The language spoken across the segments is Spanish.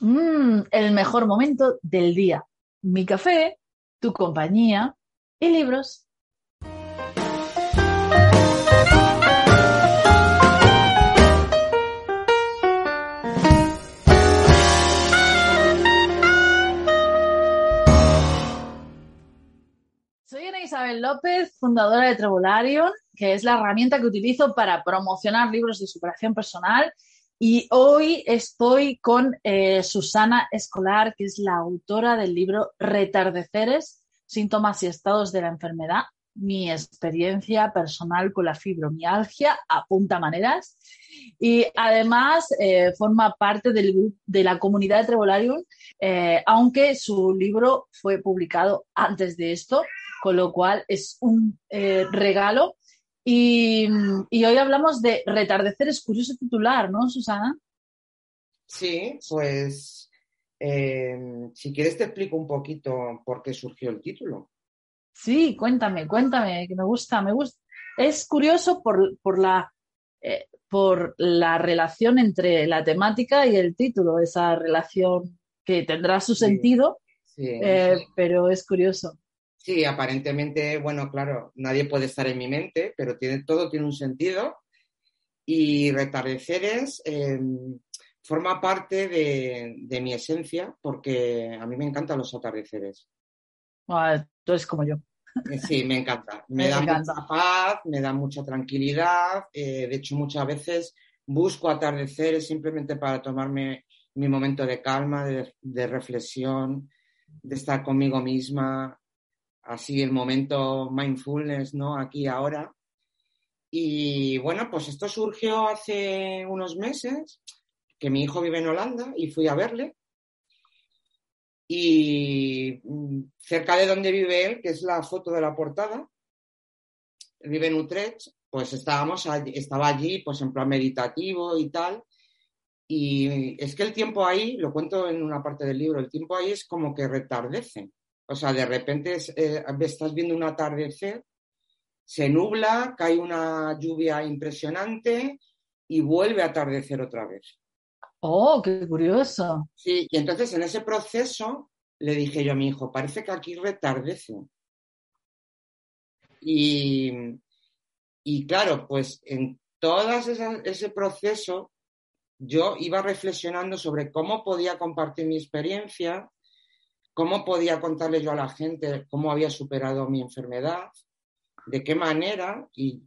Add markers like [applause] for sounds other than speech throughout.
Mm, el mejor momento del día. Mi café, tu compañía y libros. Soy Ana Isabel López, fundadora de Trevolarion, que es la herramienta que utilizo para promocionar libros de superación personal y hoy estoy con eh, Susana Escolar, que es la autora del libro Retardeceres, síntomas y estados de la enfermedad, mi experiencia personal con la fibromialgia a punta maneras. Y además eh, forma parte del, de la comunidad de Trevolarium, eh, aunque su libro fue publicado antes de esto, con lo cual es un regalo y, hoy hablamos de retardecer, es curioso titular, ¿no, Susana? Sí, pues eh, si quieres te explico un poquito por qué surgió el título. Sí, cuéntame, cuéntame, que me gusta, me gusta. Es curioso por, por la, eh, por la relación entre la temática y el título, esa relación que tendrá su sentido, eh, pero es curioso. Sí, aparentemente, bueno, claro, nadie puede estar en mi mente, pero tiene, todo tiene un sentido. Y retardeceres em, forma parte de, mi esencia porque a mí me encantan los atardeceres. Ah, tú eres como yo. Eh, sí, me encanta. [laughs] Me, da mucha paz, me da mucha tranquilidad. Eh, de hecho, muchas veces busco atardeceres simplemente para tomarme mi momento de calma, de reflexión, de estar conmigo misma, así el momento mindfulness, ¿no? Aquí ahora. Y bueno, pues esto surgió hace unos meses, que mi hijo vive en Holanda y fui a verle. Y mm, cerca de donde vive él, que es la foto de la portada, vive en Utrecht, pues estábamos estaba allí, pues en plan meditativo y tal. Y es que el tiempo ahí, lo cuento en una parte del libro, el tiempo ahí es como que retardece. O sea, de repente eh, estás viendo un atardecer, se nubla, cae una lluvia impresionante y vuelve a atardecer otra vez. Oh, qué curioso. Sí, y entonces en ese proceso le dije yo a mi hijo, parece que aquí retardece. Y, y claro, pues en todo ese proceso yo iba reflexionando sobre cómo podía compartir mi experiencia, cómo podía contarle yo a la gente cómo había superado mi enfermedad, de qué manera, y,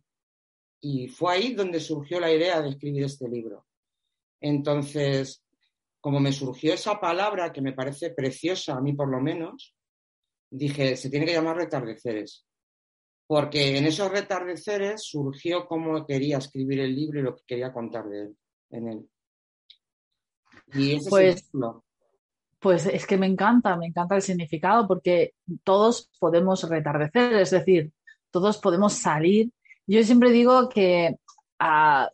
fue ahí donde surgió la idea de escribir este libro. Entonces, como me surgió esa palabra que me parece preciosa, a mí por lo menos, dije, se tiene que llamar retardeceres. Porque en esos retardeceres surgió cómo quería escribir el libro y lo que quería contar de él, en él. Y ese pues, es el pues es que me encanta, me encanta el significado porque todos podemos retardecer, es decir, todos podemos salir. Yo siempre digo que,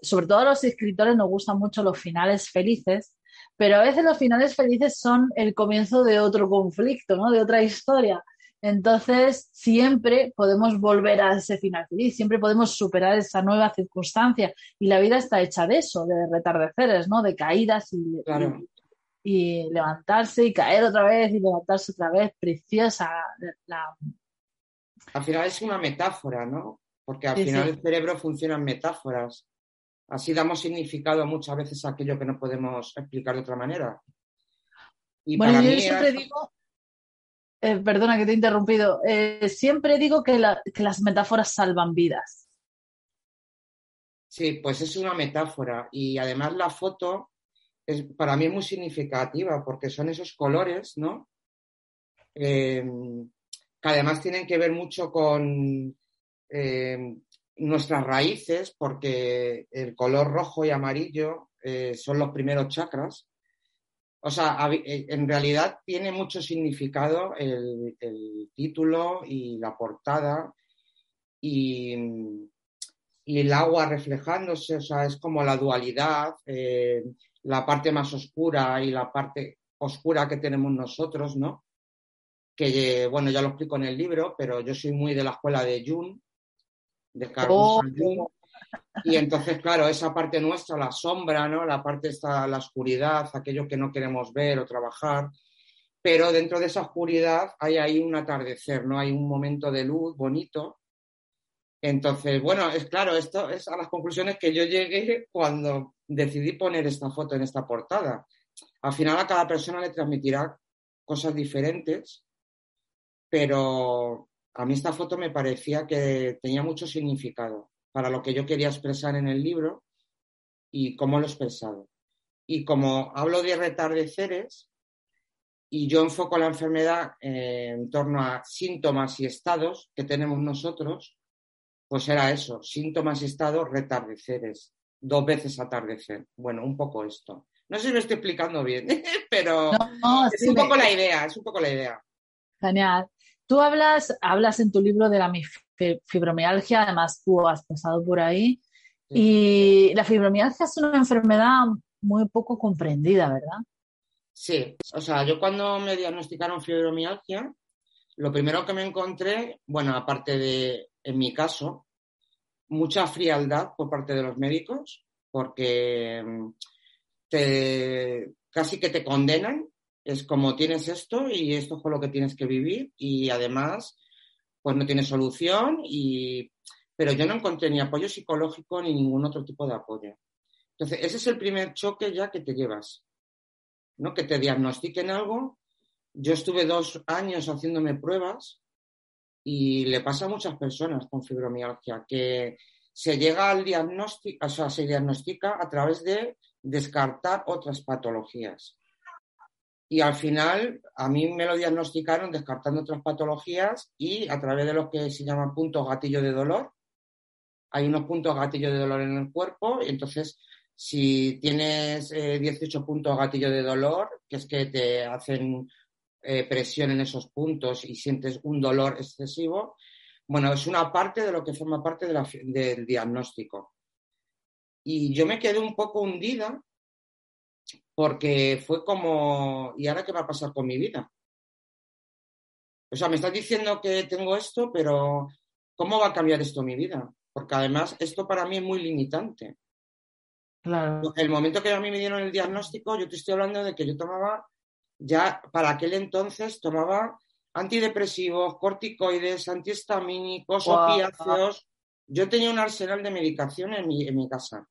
sobre todo a los escritores nos gustan mucho los finales felices, pero a veces los finales felices son el comienzo de otro conflicto, ¿no? De otra historia. Entonces, siempre podemos volver a ese final feliz, siempre podemos superar esa nueva circunstancia. Y la vida está hecha de eso, de retardeceres, ¿no? De caídas y, y levantarse y caer otra vez y levantarse otra vez, preciosa. La... Al final es una metáfora, ¿no? Porque al final el cerebro funciona en metáforas. Así damos significado muchas veces a aquello que no podemos explicar de otra manera. Y bueno, yo siempre digo, eh, perdona que te he interrumpido, eh, siempre digo que, que las metáforas salvan vidas. Sí, pues es una metáfora y además la foto para mí es muy significativa porque son esos colores, ¿no? Em, que además tienen que ver mucho con em, nuestras raíces porque el color rojo y amarillo eh, son los primeros chakras. O sea, eh, en realidad tiene mucho significado el, título y la portada y, y, el agua reflejándose, o sea, es como la dualidad. Eh, la parte más oscura y la parte oscura que tenemos nosotros, ¿no? Que, bueno, ya lo explico en el libro, pero yo soy muy de la escuela de Jung, de Carl oh. Jung, Y entonces, claro, esa parte nuestra, la sombra, ¿no? La parte está la oscuridad, aquello que no queremos ver o trabajar. Pero dentro de esa oscuridad hay ahí un atardecer, ¿no? Hay un momento de luz bonito. Entonces, bueno, es claro, esto es a las conclusiones que yo llegué cuando decidí poner esta foto en esta portada. Al final a cada persona le transmitirá cosas diferentes, pero a mí esta foto me parecía que tenía mucho significado para lo que yo quería expresar en el libro y cómo lo he expresado. Y como hablo de retardeceres y yo enfoco la enfermedad en torno a síntomas y estados que tenemos nosotros, pues era eso, síntomas y estados retardeceres, dos veces atardecer. Bueno, un poco esto. No sé si me estoy explicando bien, [laughs] pero es un poco la idea, es un poco la idea. Genial. Tú hablas, hablas en tu libro de la fibromialgia, además tú has pasado por ahí, y la fibromialgia es una enfermedad muy poco comprendida, ¿verdad? Sí, o sea, yo cuando me diagnosticaron fibromialgia, lo primero que me encontré, bueno, aparte de, en mi caso, mucha frialdad por parte de los médicos, porque mm, casi que te condenan es como tienes esto y esto es con lo que tienes que vivir y además pues no tienes solución y pero yo no encontré ni apoyo psicológico ni ningún otro tipo de apoyo. Entonces, ese es el primer choque ya que te llevas, ¿no? Que te diagnostiquen algo. Yo estuve dos años haciéndome pruebas y le pasa a muchas personas con fibromialgia que se llega al diagnóstico, o sea, se diagnostica a través de descartar otras patologías. Y al final a mí me lo diagnosticaron descartando otras patologías y a través de lo que se llaman puntos gatillo de dolor. Hay unos puntos gatillo de dolor en el cuerpo y entonces si tienes 18 eh, puntos gatillo de dolor, que es que te hacen eh, presión en esos puntos y sientes un dolor excesivo, bueno, es una parte de lo que forma parte del diagnóstico. Y yo me quedé un poco hundida porque fue como, ¿y ahora qué va a pasar con mi vida? O sea, me estás diciendo que tengo esto, pero ¿cómo va a cambiar esto mi vida? Porque además esto para mí es muy limitante. Claro. El momento que a mí me dieron el diagnóstico, yo te estoy hablando de que yo tomaba, ya para aquel entonces tomaba antidepresivos, corticoides, antihistamínicos, opiáceos. Yo tenía un arsenal de medicación en mi, en mi casa.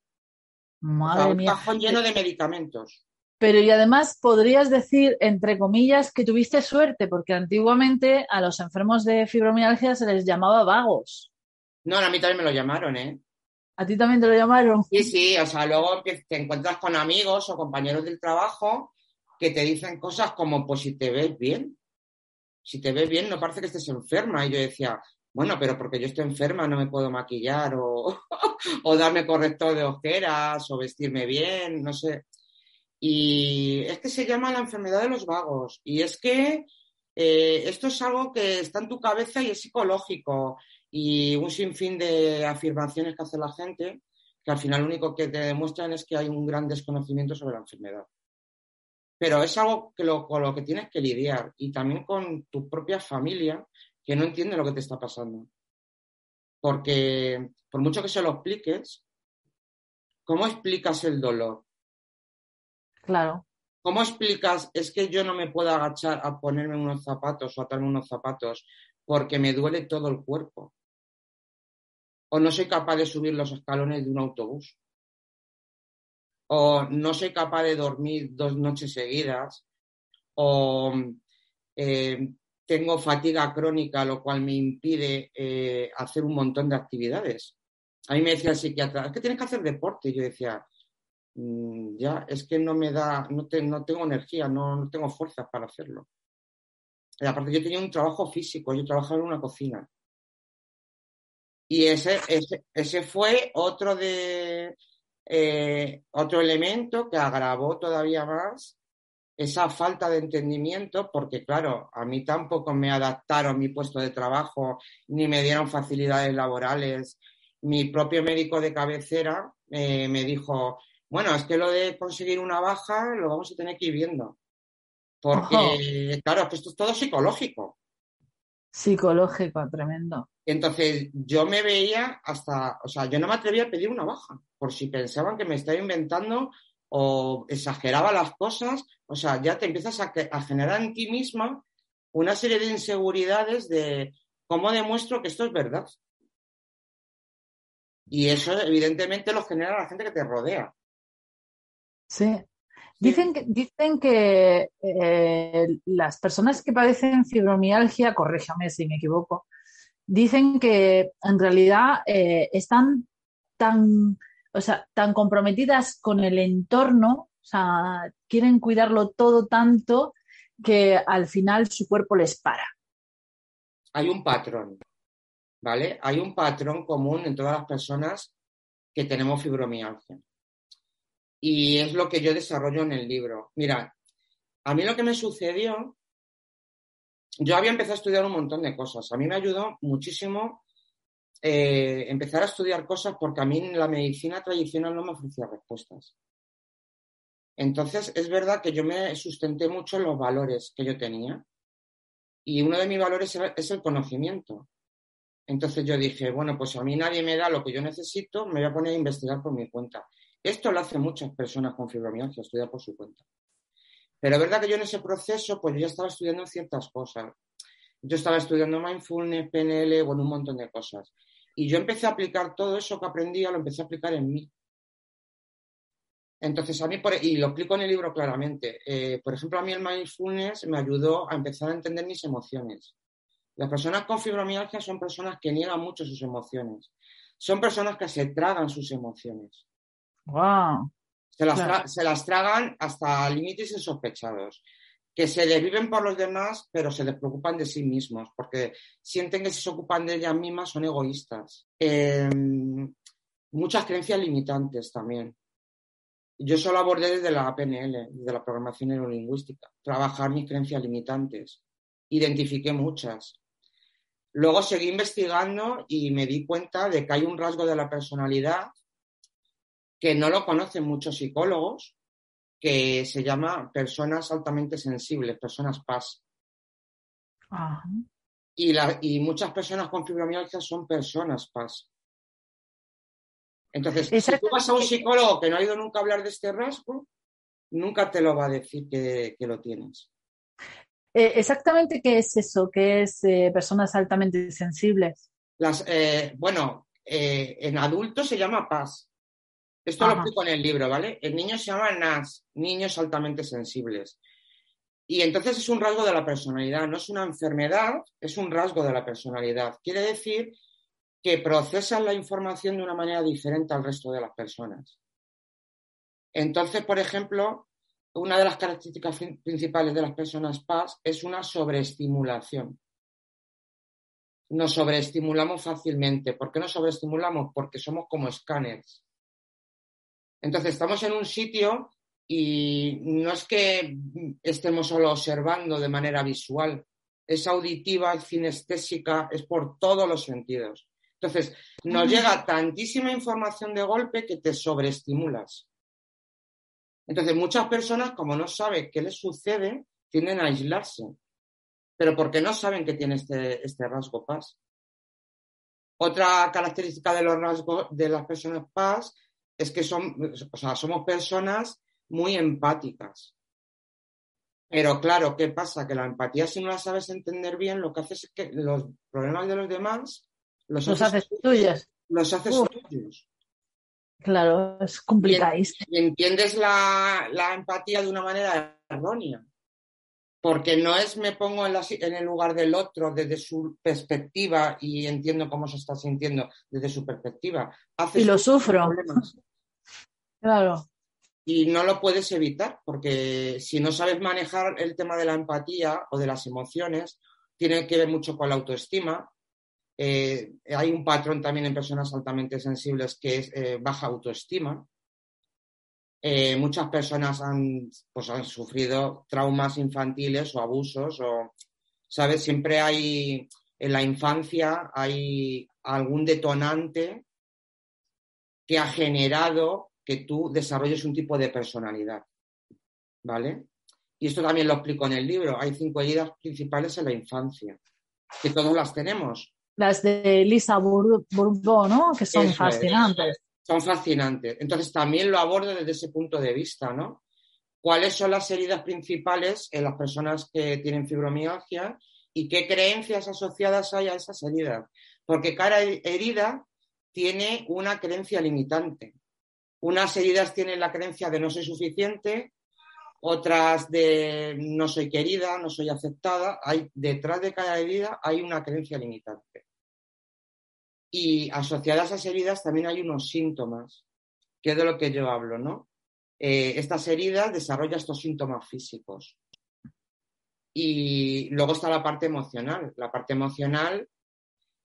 Madre un mía. cajón lleno de medicamentos. Pero y además podrías decir, entre comillas, que tuviste suerte, porque antiguamente a los enfermos de fibromialgia se les llamaba vagos. No, a mí también me lo llamaron, ¿eh? ¿A ti también te lo llamaron? Sí, sí, o sea, luego te encuentras con amigos o compañeros del trabajo que te dicen cosas como, pues si te ves bien, si te ves bien no parece que estés enferma. Y yo decía, bueno, pero porque yo estoy enferma no me puedo maquillar o, [laughs] o darme corrector de ojeras o vestirme bien, no sé. Y es que se llama la enfermedad de los vagos. Y es que eh, esto es algo que está en tu cabeza y es psicológico. Y un sinfín de afirmaciones que hace la gente que al final lo único que te demuestran es que hay un gran desconocimiento sobre la enfermedad. Pero es algo que con lo que tienes que lidiar y también con tu propia familia que no entiende lo que te está pasando. Porque por mucho que se lo expliques, ¿cómo explicas el dolor? Claro. ¿Cómo explicas? Es que yo no me puedo agachar a ponerme unos zapatos o atarme unos zapatos porque me duele todo el cuerpo. O no soy capaz de subir los escalones de un autobús. O no soy capaz de dormir dos noches seguidas. O eh, tengo fatiga crónica, lo cual me impide eh, hacer un montón de actividades. A mí me decía el psiquiatra, es que tienes que hacer deporte. Y yo decía, Mm, ya es que no me da, no, no tengo energía, no, tengo fuerzas para hacerlo. Y aparte yo tenía un trabajo físico, yo trabajaba en una cocina. Y ese, ese, fue otro de eh, otro elemento que agravó todavía más esa falta de entendimiento, porque claro, a mí tampoco me adaptaron mi puesto de trabajo, ni me dieron facilidades laborales. Mi propio médico de cabecera eh, me dijo, bueno, es que lo de conseguir una baja lo vamos a tener que ir viendo. Porque, claro, que esto es todo psicológico. Psicológico, tremendo. Entonces, yo me veía hasta, o sea, yo no me atrevía a pedir una baja, por si pensaban que me estaba inventando o exageraba las cosas, o sea, ya te empiezas a, a generar en ti misma una serie de inseguridades de cómo demuestro que esto es verdad. Y eso, evidentemente, lo genera la gente que te rodea. Sí. Dicen que, dicen que eh, las personas que padecen fibromialgia, corríjame si me equivoco, dicen que en realidad eh, están tan, o sea, tan comprometidas con el entorno, o sea, quieren cuidarlo todo tanto que al final su cuerpo les para. Hay un patrón, ¿vale? Hay un patrón común en todas las personas que tenemos fibromialgia. Y es lo que yo desarrollo en el libro. Mira, a mí lo que me sucedió, yo había empezado a estudiar un montón de cosas. A mí me ayudó muchísimo eh, empezar a estudiar cosas porque a mí la medicina tradicional no me ofrecía respuestas. Entonces, es verdad que yo me sustenté mucho en los valores que yo tenía. Y uno de mis valores es el conocimiento. Entonces yo dije, bueno, pues a mí nadie me da lo que yo necesito, me voy a poner a investigar por mi cuenta. Esto lo hacen muchas personas con fibromialgia, estudiar por su cuenta. Pero es verdad que yo en ese proceso, pues yo estaba estudiando ciertas cosas. Yo estaba estudiando mindfulness, PNL, bueno, un montón de cosas. Y yo empecé a aplicar todo eso que aprendía, lo empecé a aplicar en mí. Entonces, a mí, y lo explico en el libro claramente, eh, por ejemplo, a mí el mindfulness me ayudó a empezar a entender mis emociones. Las personas con fibromialgia son personas que niegan mucho sus emociones. Son personas que se tragan sus emociones. Wow. Se las, tragan hasta límites insospechados. Que se desviven por los demás, pero se despreocupan de sí mismos, porque sienten que si se ocupan de ellas mismas son egoístas. Em, muchas creencias limitantes también. Yo solo abordé desde la PNL, desde la programación neurolingüística, trabajar mis creencias limitantes. Identifiqué muchas. Luego seguí investigando y me di cuenta de que hay un rasgo de la personalidad que no lo conocen muchos psicólogos, que se llama personas altamente sensibles, personas PAS. Y, y, muchas personas con fibromialgia son personas PAS. Entonces, si tú vas a un psicólogo que no ha ido nunca a hablar de este rasgo, nunca te lo va a decir que, lo tienes. Eh, exactamente qué es eso, qué es eh, personas altamente sensibles. Las, eh, bueno, en adultos se llama PAS. Esto lo explico en el libro, ¿vale? El niño se llama NAS, niños altamente sensibles. Y entonces es un rasgo de la personalidad, no es una enfermedad, es un rasgo de la personalidad. Quiere decir que procesan la información de una manera diferente al resto de las personas. Entonces, por ejemplo, una de las características principales de las personas PAS es una sobreestimulación. Nos sobreestimulamos fácilmente. ¿Por qué nos sobreestimulamos? Porque somos como escáneres. Entonces, estamos en un sitio y no es que estemos solo observando de manera visual, es auditiva, es cinestésica, es por todos los sentidos. Entonces, nos llega tantísima información de golpe que te sobreestimulas. Entonces, muchas personas, como no saben qué les sucede, tienden a aislarse. Pero porque no saben que tiene este, este rasgo PAS. Otra característica de los rasgos de las personas PAS es que son, o sea, somos personas muy empáticas. Pero claro, ¿qué pasa? Que la empatía, si no la sabes entender bien, lo que hace es que los problemas de los demás los, haces, tuyos. Los haces tuyos. Claro, es complicado. Y, entiendes la, empatía de una manera errónea. Porque no es me pongo en, en, el lugar del otro desde su perspectiva y entiendo cómo se está sintiendo desde su perspectiva. y lo sufro. Claro. Y no lo puedes evitar, porque si no sabes manejar el tema de la empatía o de las emociones, tiene que ver mucho con la autoestima, eh, hay un patrón también en personas altamente sensibles que es eh, baja autoestima. Eh, muchas personas han, pues, han sufrido traumas infantiles o abusos o, ¿sabes? Siempre hay, en la infancia hay algún detonante que ha generado que tú desarrolles un tipo de personalidad, ¿vale? Y esto también lo explico en el libro. Hay cinco heridas principales en la infancia, que todos las tenemos las de Lisa Bourbeau, ¿no? Que son fascinantes. Son fascinantes. Entonces también lo abordo desde ese punto de vista, ¿no? ¿Cuáles son las heridas principales en las personas que tienen fibromialgia y qué creencias asociadas hay a esas heridas? Porque cada herida tiene una creencia limitante. Unas heridas tienen la creencia de no soy suficiente, otras de no soy querida, no soy aceptada. Hay, detrás de cada herida hay una creencia limitante. Y asociadas a esas heridas también hay unos síntomas, que es de lo que yo hablo, ¿no? Eh, estas heridas desarrollan estos síntomas físicos. Y luego está la parte emocional. La parte emocional,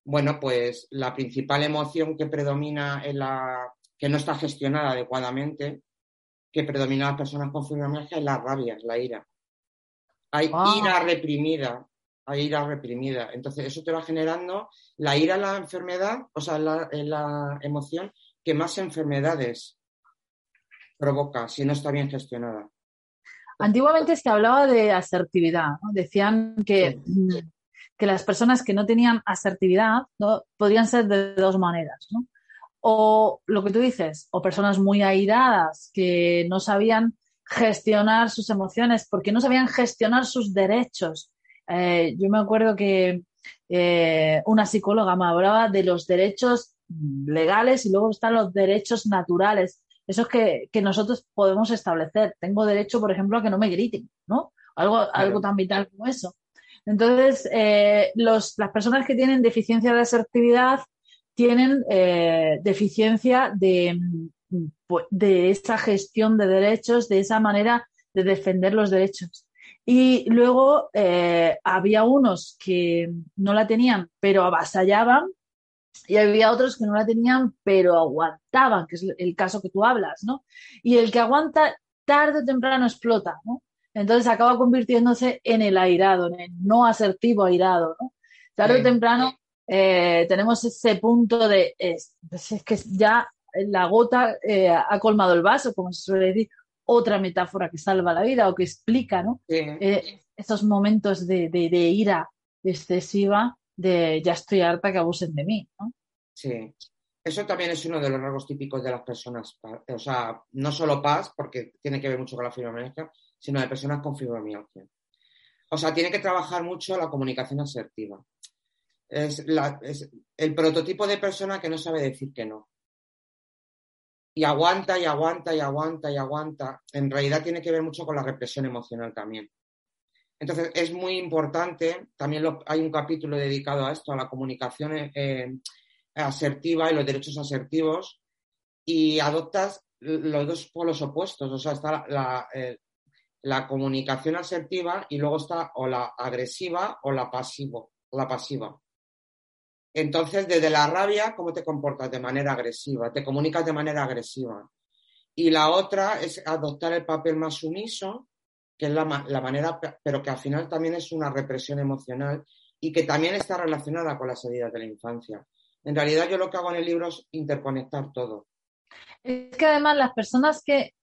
bueno, pues la principal emoción que predomina en la que no está gestionada adecuadamente que predomina a las personas con fibromialgia es la rabia, es la ira. Hay ah. ira reprimida, hay ira reprimida. Entonces, eso te va generando la ira la enfermedad, o sea, la, la emoción que más enfermedades provoca si no está bien gestionada. Antiguamente se hablaba de asertividad, decían que, que las personas que no tenían asertividad ¿no? podrían ser de dos maneras. ¿no? o lo que tú dices, o personas muy airadas que no sabían gestionar sus emociones porque no sabían gestionar sus derechos. Eh, yo me acuerdo que eh, una psicóloga me hablaba de los derechos legales y luego están los derechos naturales, esos que, que nosotros podemos establecer. Tengo derecho, por ejemplo, a que no me griten, ¿no? Algo, algo tan vital como eso. Entonces, eh, los, las personas que tienen deficiencia de asertividad tienen eh, deficiencia de, pues, de esa gestión de derechos, de esa manera de defender los derechos. Y luego eh, había unos que no la tenían, pero avasallaban, y había otros que no la tenían, pero aguantaban, que es el caso que tú hablas, ¿no? Y el que aguanta tarde o temprano explota, ¿no? Entonces acaba convirtiéndose en el airado, en el no asertivo airado, ¿no? Tarde o temprano eh, tenemos ese punto de, es, pues es que ya la gota eh, ha colmado el vaso, como se suele decir, otra metáfora que salva la vida o que explica ¿no? Eh, esos momentos de, de, ira excesiva, de ya estoy harta que abusen de mí. ¿no? Sí, eso también es uno de los rasgos típicos de las personas, o sea, no solo paz, porque tiene que ver mucho con la fibromialgia, sino de personas con fibromialgia. O sea, tiene que trabajar mucho la comunicación asertiva es, el prototipo de persona que no sabe decir que no. Y aguanta y aguanta y aguanta y aguanta. En realidad tiene que ver mucho con la represión emocional también. Entonces es muy importante, también hay un capítulo dedicado a esto, a la comunicación eh, asertiva y los derechos asertivos, y adoptas los dos polos opuestos, o sea, está la, eh, la comunicación asertiva y luego está o la agresiva o la, la pasiva. Entonces, desde la rabia, ¿cómo te comportas? De manera agresiva, te comunicas de manera agresiva. Y la otra es adoptar el papel más sumiso, que es la, manera, pero que al final también es una represión emocional y que también está relacionada con las heridas de la infancia. En realidad, yo lo que hago en el libro es interconectar todo. Es que además las personas que,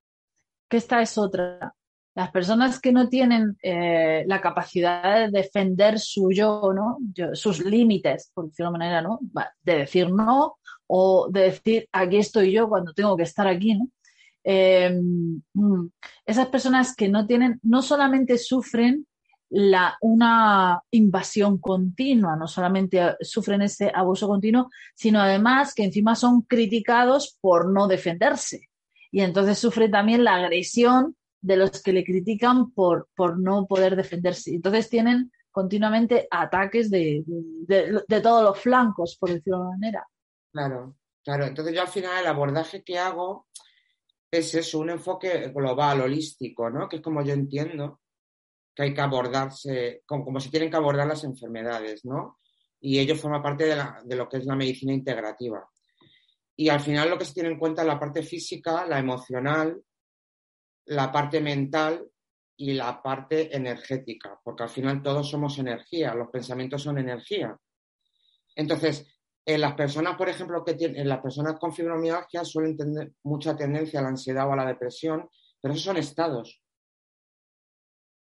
que esta es otra, las personas que no tienen eh, la capacidad de defender su yo, ¿no? sus límites, por decirlo de manera, ¿no? De decir no o de decir aquí estoy yo cuando tengo que estar aquí, ¿no? Eh, mm, esas personas que no tienen, no solamente sufren la, una invasión continua, no solamente sufren ese abuso continuo, sino además que encima son criticados por no defenderse. Y entonces sufren también la agresión de los que le critican por, por no poder defenderse. Entonces tienen continuamente ataques de, de, todos los flancos, por decirlo de alguna manera. Claro, claro. Entonces yo al final el abordaje que hago es eso, un enfoque global, holístico, ¿no? Que es como yo entiendo que hay que abordarse, como, como se tienen que abordar las enfermedades, ¿no? Y ello forma parte de, la, de lo que es la medicina integrativa. Y al final lo que se tiene en cuenta es la parte física, la emocional, la parte mental y la parte energética, porque al final todos somos energía, los pensamientos son energía. Entonces, en las personas, por ejemplo, que tienen, en las personas con fibromialgia suelen tener mucha tendencia a la ansiedad o a la depresión, pero esos son estados.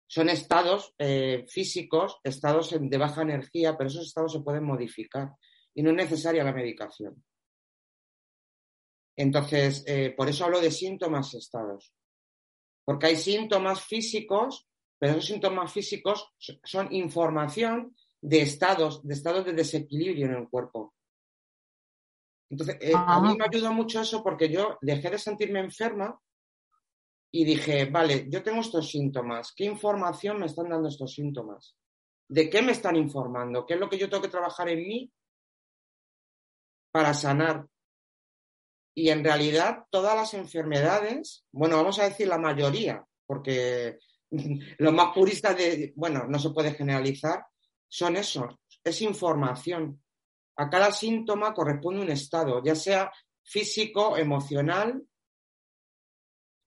Son estados eh, físicos, estados de baja energía, pero esos estados se pueden modificar. y no es necesaria la medicación. Entonces, eh, por eso hablo de síntomas y estados. Porque hay síntomas físicos, pero esos síntomas físicos son información de estados, de estados de desequilibrio en el cuerpo. Entonces, eh, a mí me ayuda mucho eso porque yo dejé de sentirme enferma y dije, vale, yo tengo estos síntomas, ¿qué información me están dando estos síntomas? ¿De qué me están informando? ¿Qué es lo que yo tengo que trabajar en mí para sanar? Y en realidad todas las enfermedades, bueno, vamos a decir la mayoría, porque [laughs] los más puristas de, bueno, no se puede generalizar, son eso, es información. A cada síntoma corresponde un estado, ya sea físico, emocional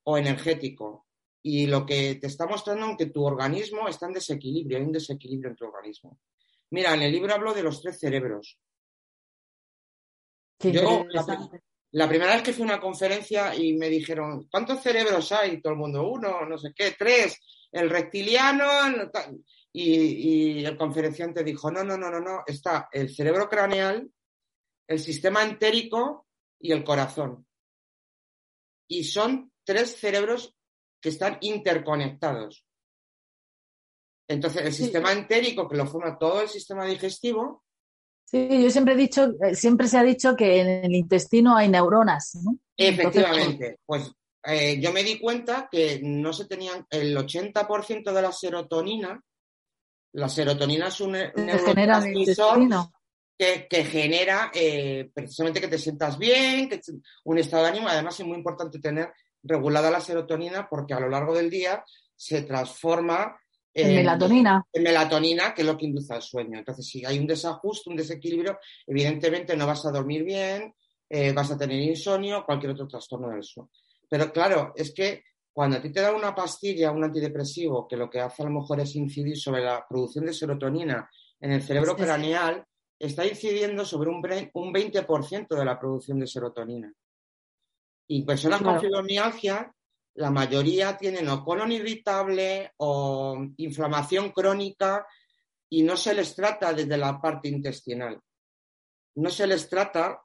o energético. Y lo que te está mostrando es que tu organismo está en desequilibrio, hay un desequilibrio en tu organismo. Mira, en el libro hablo de los tres cerebros. Yo, la, primera vez que fui a una conferencia y me dijeron, ¿cuántos cerebros hay? Todo el mundo, uno, no sé qué, tres, el reptiliano, y, el conferenciante dijo, no, no, no, no, no, está el cerebro craneal, el sistema entérico y el corazón. Y son tres cerebros que están interconectados. Entonces, el sistema entérico, que lo forma todo el sistema digestivo. Sí, yo siempre he dicho, eh, siempre se ha dicho que en el intestino hay neuronas, ¿no? Efectivamente. pues eh, yo me di cuenta que no se tenían el 80% de la serotonina la serotonina es un, neurotransmisor que, que, genera eh, precisamente que te sientas bien, que un estado de ánimo. Además, es muy importante tener regulada la serotonina porque a lo largo del día se transforma en, melatonina. En melatonina, que es lo que induce al sueño. Entonces, si hay un desajuste, un desequilibrio, evidentemente no vas a dormir bien, eh, vas a tener insomnio, cualquier otro trastorno del sueño. Pero claro, es que cuando a ti te da una pastilla, un antidepresivo, que lo que hace a lo mejor es incidir sobre la producción de serotonina en el cerebro craneal, está incidiendo sobre un, 20% de la producción de serotonina. Y personas con fibromialgia, la mayoría tienen o colon irritable o inflamación crónica y no se les trata desde la parte intestinal. No se les trata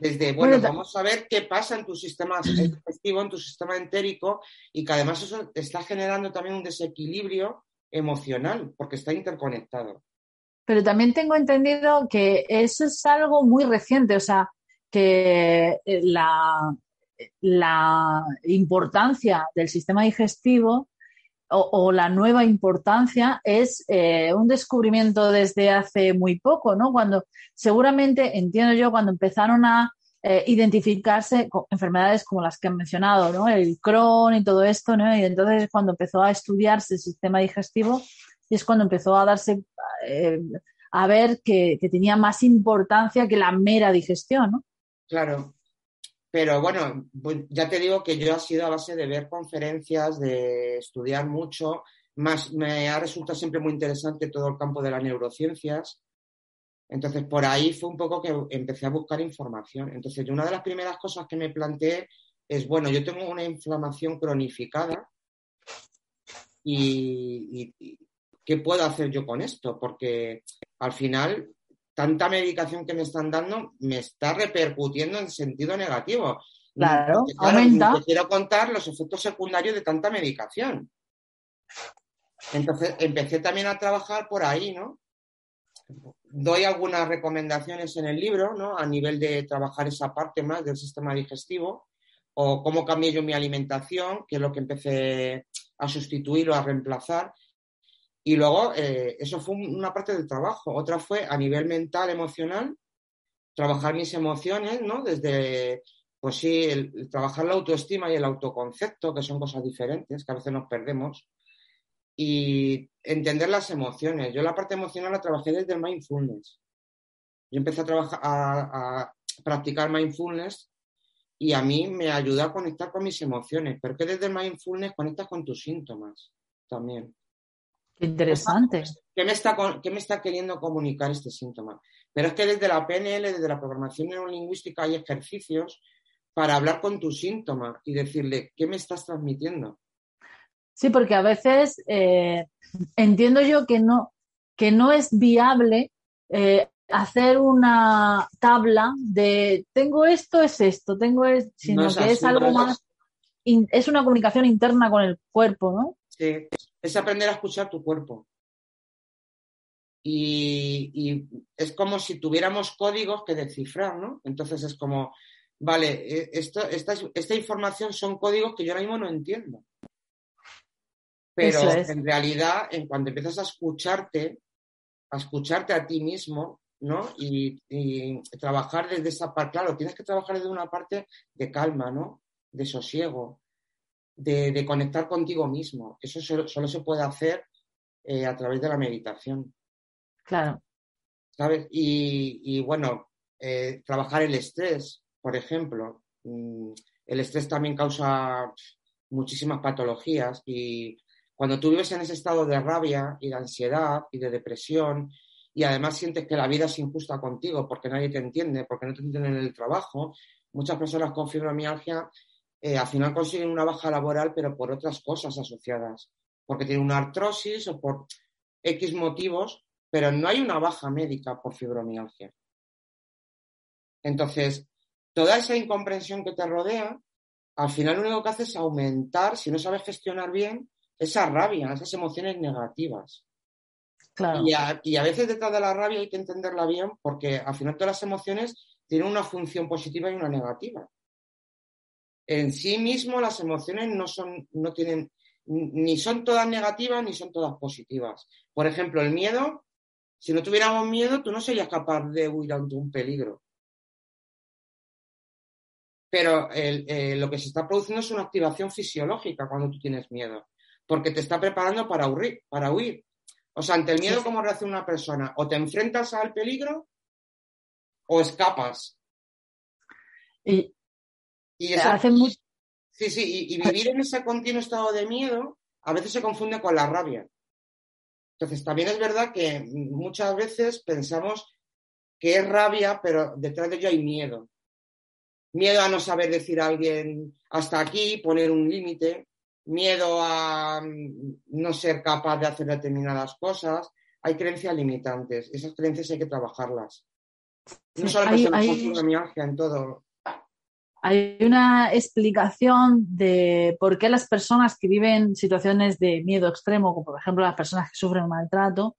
desde, bueno, vamos a ver qué pasa en tu sistema digestivo, en tu sistema entérico, y que además eso está generando también un desequilibrio emocional, porque está interconectado. Pero también tengo entendido que eso es algo muy reciente, o sea, que eh, la, la importancia del sistema digestivo o, la nueva importancia es eh, un descubrimiento desde hace muy poco, ¿no? Cuando seguramente, entiendo yo, cuando empezaron a eh, identificarse con enfermedades como las que han mencionado, ¿no? El Crohn y todo esto, ¿no? Y entonces cuando empezó a estudiarse el sistema digestivo y es cuando empezó a darse eh, a ver que, que tenía más importancia que la mera digestión, ¿no? Claro, pero bueno, ya te digo que yo ha sido a base de ver conferencias, de estudiar mucho, más me ha resultado siempre muy interesante todo el campo de las neurociencias. Entonces, por ahí fue un poco que empecé a buscar información. Entonces, una de las primeras cosas que me planteé es, bueno, yo tengo una inflamación cronificada y, y ¿qué puedo hacer yo con esto? Porque al final tanta medicación que me están dando me está repercutiendo en sentido negativo. Claro, aumenta. quiero contar los efectos secundarios de tanta medicación. Entonces empecé también a trabajar por ahí, ¿no? Doy algunas recomendaciones en el libro, ¿no? A nivel de trabajar esa parte más del sistema digestivo o cómo cambié yo mi alimentación, que es lo que empecé a sustituir o a reemplazar. Y luego, eh, eso fue una parte del trabajo. Otra fue a nivel mental, emocional, trabajar mis emociones, ¿no? Desde, pues sí, el, trabajar la autoestima y el autoconcepto, que son cosas diferentes, que a veces nos perdemos. Y entender las emociones. Yo la parte emocional la trabajé desde el mindfulness. Yo empecé a trabajar, a, a practicar mindfulness y a mí me ayuda a conectar con mis emociones, pero que desde el mindfulness conectas con tus síntomas también. Interesante. ¿Qué me, está, ¿Qué me está queriendo comunicar este síntoma? Pero es que desde la PNL, desde la programación neurolingüística, hay ejercicios para hablar con tu síntoma y decirle, ¿qué me estás transmitiendo? Sí, porque a veces eh, entiendo yo que no, que no es viable eh, hacer una tabla de tengo esto, es esto, tengo esto, sino que es algo más, es una comunicación interna con el cuerpo, ¿no? Sí, es aprender a escuchar tu cuerpo. Y, es como si tuviéramos códigos que descifrar, ¿no? Entonces es como, vale, e, esto, esta, esta información son códigos que yo ahora mismo no entiendo. Pero en realidad, en cuanto empiezas a escucharte, a escucharte a ti mismo, ¿no? Y, trabajar desde esa parte, claro, tienes que trabajar desde una parte de calma, ¿no? De sosiego, de, conectar contigo mismo. Eso solo, se puede hacer eh, a través de la meditación. Claro. ¿Sabes? Y, bueno, eh, trabajar el estrés, por ejemplo. Mm, el estrés también causa muchísimas patologías y cuando tú vives en ese estado de rabia y de ansiedad y de depresión y además sientes que la vida es injusta contigo porque nadie te entiende, porque no te entienden en el trabajo, muchas personas con fibromialgia eh, al final consiguen una baja laboral pero por otras cosas asociadas, porque tienen una artrosis o por X motivos, pero no hay una baja médica por fibromialgia. Entonces, toda esa incomprensión que te rodea, al final lo único que hace es aumentar, si no sabes gestionar bien, esa rabia, esas emociones negativas. Y, a, veces detrás de la rabia hay que entenderla bien porque al final todas las emociones tienen una función positiva y una negativa. En sí mismo las emociones no son, no tienen, ni son todas negativas ni son todas positivas. Por ejemplo, el miedo, si no tuviéramos miedo, tú no serías capaz de huir ante un peligro. Pero eh, lo que se está produciendo es una activación fisiológica cuando tú tienes miedo porque te está preparando para huir. Para huir. O sea, ante el miedo, ¿cómo reacciona una persona? O te enfrentas al peligro o escapas. Y, eso, hace Sí, sí, y, [laughs] vivir en ese continuo estado de miedo a veces se confunde con la rabia. Entonces, también es verdad que muchas veces pensamos que es rabia, pero detrás de ello hay miedo. Miedo a no saber decir a alguien hasta aquí, poner un límite, miedo a mm, no ser capaz de hacer determinadas cosas, hay creencias limitantes. Esas creencias hay que trabajarlas. No solo hay, hay, en todo. Hay una explicación de por qué las personas que viven situaciones de miedo extremo, como por ejemplo las personas que sufren maltrato,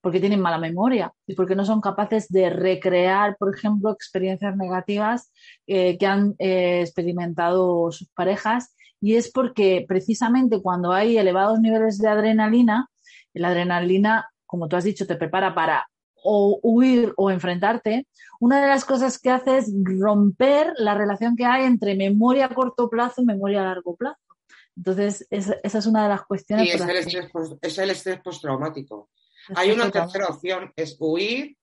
porque tienen mala memoria y porque no son capaces de recrear, por ejemplo, experiencias negativas eh, que han eh, experimentado sus parejas. Y es porque precisamente cuando hay elevados niveles de adrenalina, la adrenalina, como tú has dicho, te prepara para o huir o enfrentarte, una de las cosas que hace es romper la relación que hay entre memoria a corto plazo y memoria a largo plazo. Entonces, esa es una de las cuestiones. Es el, estrés, es el estrés postraumático. Hay una tercera opción, es huir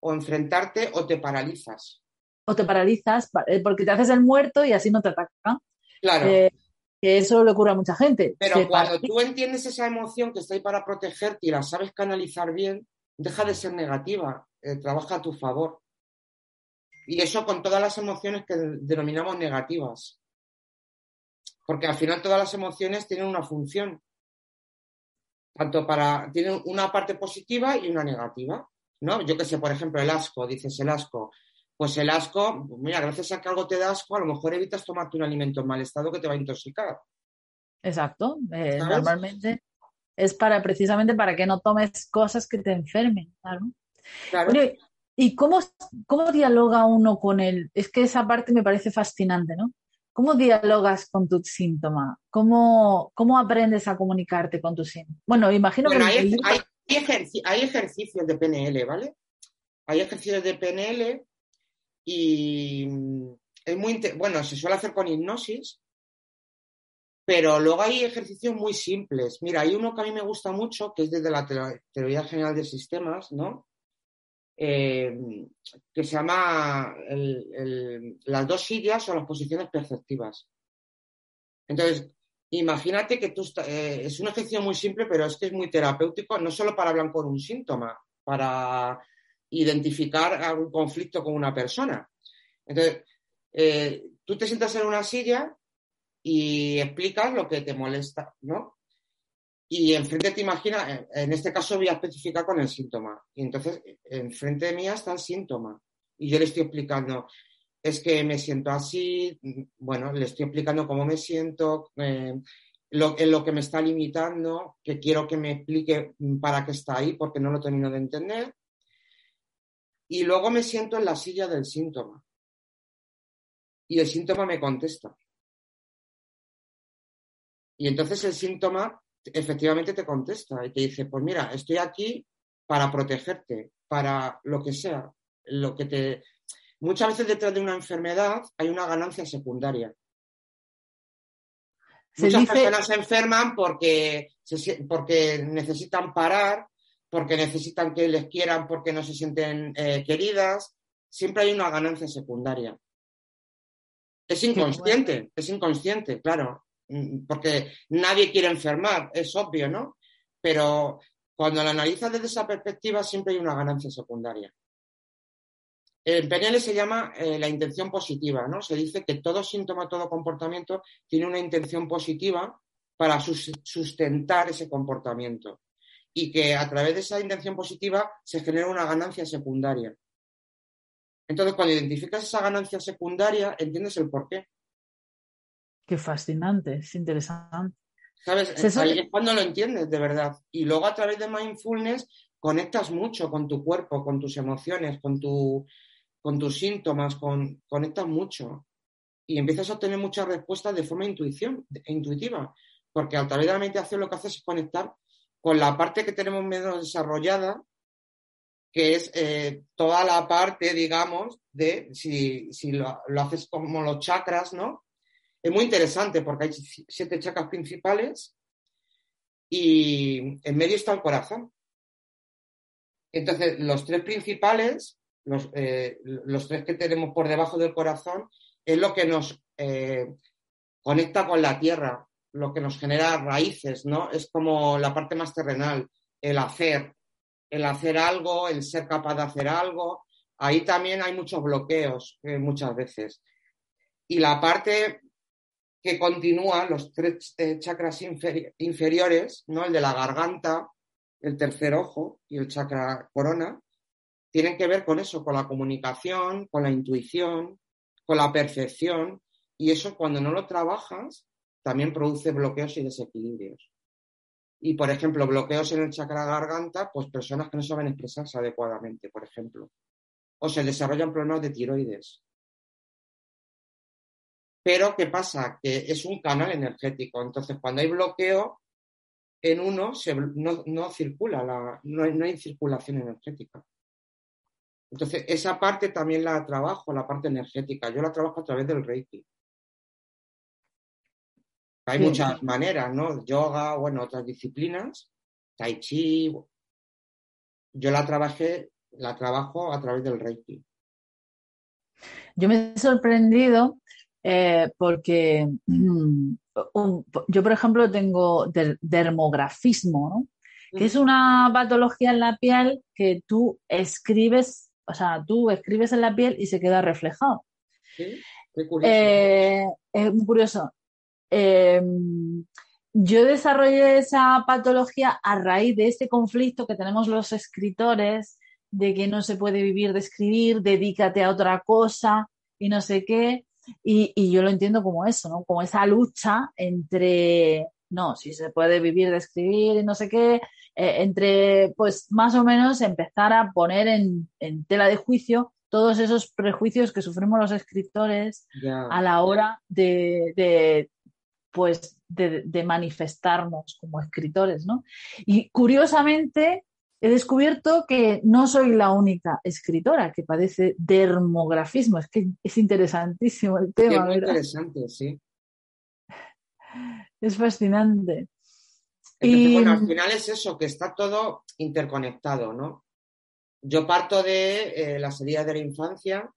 o enfrentarte o te paralizas. O te paralizas eh, porque te haces el muerto y así no te atacan. Claro. Eh, que eso le ocurre a mucha gente. Pero cuando tú entiendes esa emoción que está ahí para protegerte y la sabes canalizar bien, deja de ser negativa, eh, trabaja a tu favor. Y eso con todas las emociones que denominamos negativas. Porque al final todas las emociones tienen una función. Tanto para, tienen una parte positiva y una negativa. ¿no? Yo que sé, por ejemplo, el asco, dices el asco pues el asco, mira, gracias a que algo te da asco, a lo mejor evitas tomarte un alimento en mal estado que te va a intoxicar. Exacto. Eh, normalmente es para precisamente para que no tomes cosas que te enfermen, claro. ¿Y cómo, cómo dialoga uno con él? Es que esa parte me parece fascinante, ¿no? ¿Cómo dialogas con tu síntoma? ¿Cómo, cómo aprendes a comunicarte con tu síntoma? Bueno, imagino que... Hay, hay, ejercicios de PNL, ¿vale? Hay ejercicios de PNL y mm, es muy, bueno, se suele hacer con hipnosis, pero luego hay ejercicios muy simples. Mira, hay uno que a mí me gusta mucho, que es desde la teoría general de sistemas, ¿no? Eh, que se llama las dos sillas o las posiciones perceptivas. Entonces, imagínate que tú eh, es un ejercicio muy simple, pero es que es muy terapéutico, no solo para hablar con un síntoma, para identificar algún conflicto con una persona. Entonces, eh, tú te sientas en una silla y explicas lo que te molesta, ¿no? y enfrente te imaginas, en este caso voy a especificar con el síntoma. Y entonces, enfrente de mí está el síntoma. Y yo le estoy explicando, es que me siento así, bueno, le estoy explicando cómo me siento, eh, lo, en lo que me está limitando, que quiero que me explique para qué está ahí, porque no lo termino de entender. Y luego me siento en la silla del síntoma. Y el síntoma me contesta. Y entonces el síntoma efectivamente te contesta y te dice, pues mira, estoy aquí para protegerte, para lo que sea, lo que te... Muchas veces detrás de una enfermedad hay una ganancia secundaria. Muchas personas se enferman porque, porque necesitan parar, porque necesitan que les quieran, porque no se sienten eh, queridas. Siempre hay una ganancia secundaria. Es inconsciente, es inconsciente, claro. Mm, porque nadie quiere enfermar, es obvio, ¿no? Pero cuando lo analizas desde esa perspectiva siempre hay una ganancia secundaria. En PNL se llama eh, la intención positiva, ¿no? Se dice que todo síntoma, todo comportamiento tiene una intención positiva para sustentar ese comportamiento y que a través de esa intención positiva se genera una ganancia secundaria. Entonces, cuando identificas esa ganancia secundaria, entiendes el por qué. Fascinante, es interesante. ¿Sabes? Es cuando lo entiendes de verdad. Y luego a través de mindfulness conectas mucho con tu cuerpo, con tus emociones, con, tu, con tus síntomas, con, conectas mucho. Y empiezas a obtener muchas respuestas de forma intuición, intuitiva. Porque a través de la meditación lo que haces es conectar con la parte que tenemos menos desarrollada, que es eh, toda la parte, digamos, de si, si lo, lo, haces como los chakras, ¿no? Es muy interesante porque hay siete chakras principales y en medio está el corazón. Entonces, los tres principales, los, eh, los tres que tenemos por debajo del corazón, es lo que nos eh, conecta con la tierra, lo que nos genera raíces, ¿no? Es como la parte más terrenal, el hacer, el hacer algo, el ser capaz de hacer algo. Ahí también hay muchos bloqueos eh, muchas veces. Y la parte que continúa los tres eh, chakras inferiores, ¿no? El de la garganta, el tercer ojo y el chakra corona, tienen que ver con eso, con la comunicación, con la intuición, con la percepción, y eso cuando no lo trabajas también produce bloqueos y desequilibrios. Y, por ejemplo, bloqueos en el chakra garganta, pues personas que no saben expresarse adecuadamente, por ejemplo. O se desarrollan problemas de tiroides, pero, ¿qué pasa? Que es un canal energético. Entonces, cuando hay bloqueo en uno, no, circula, la, no, hay, circulación energética. Entonces, esa parte también la trabajo, la parte energética. Yo la trabajo a través del Reiki. Hay muchas maneras, ¿no? Yoga, bueno, otras disciplinas, Tai Chi. Yo la trabajé, la trabajo a través del Reiki. Yo me he sorprendido eh, porque mm, yo, por ejemplo, tengo dermografismo, que es una patología en la piel que tú escribes, o sea, tú escribes en la piel y se queda reflejado. ¿Sí? Qué curioso. Eh, es muy curioso. Em, yo desarrollé esa patología a raíz de ese conflicto que tenemos los escritores, de que no se puede vivir de escribir, dedícate a otra cosa y no sé qué. Y, yo lo entiendo como eso, ¿no? Como esa lucha entre, no, si se puede vivir de escribir y no sé qué, eh, entre, pues más o menos empezar a poner en, tela de juicio todos esos prejuicios que sufrimos los escritores a la hora de, pues, de, manifestarnos como escritores, ¿no? Y curiosamente, he descubierto que no soy la única escritora que padece dermografismo. Es que es interesantísimo el tema. Es muy interesante, sí. [laughs] Es fascinante. y... bueno, al final es eso, que está todo interconectado, ¿no? Yo parto de eh, las heridas de la infancia,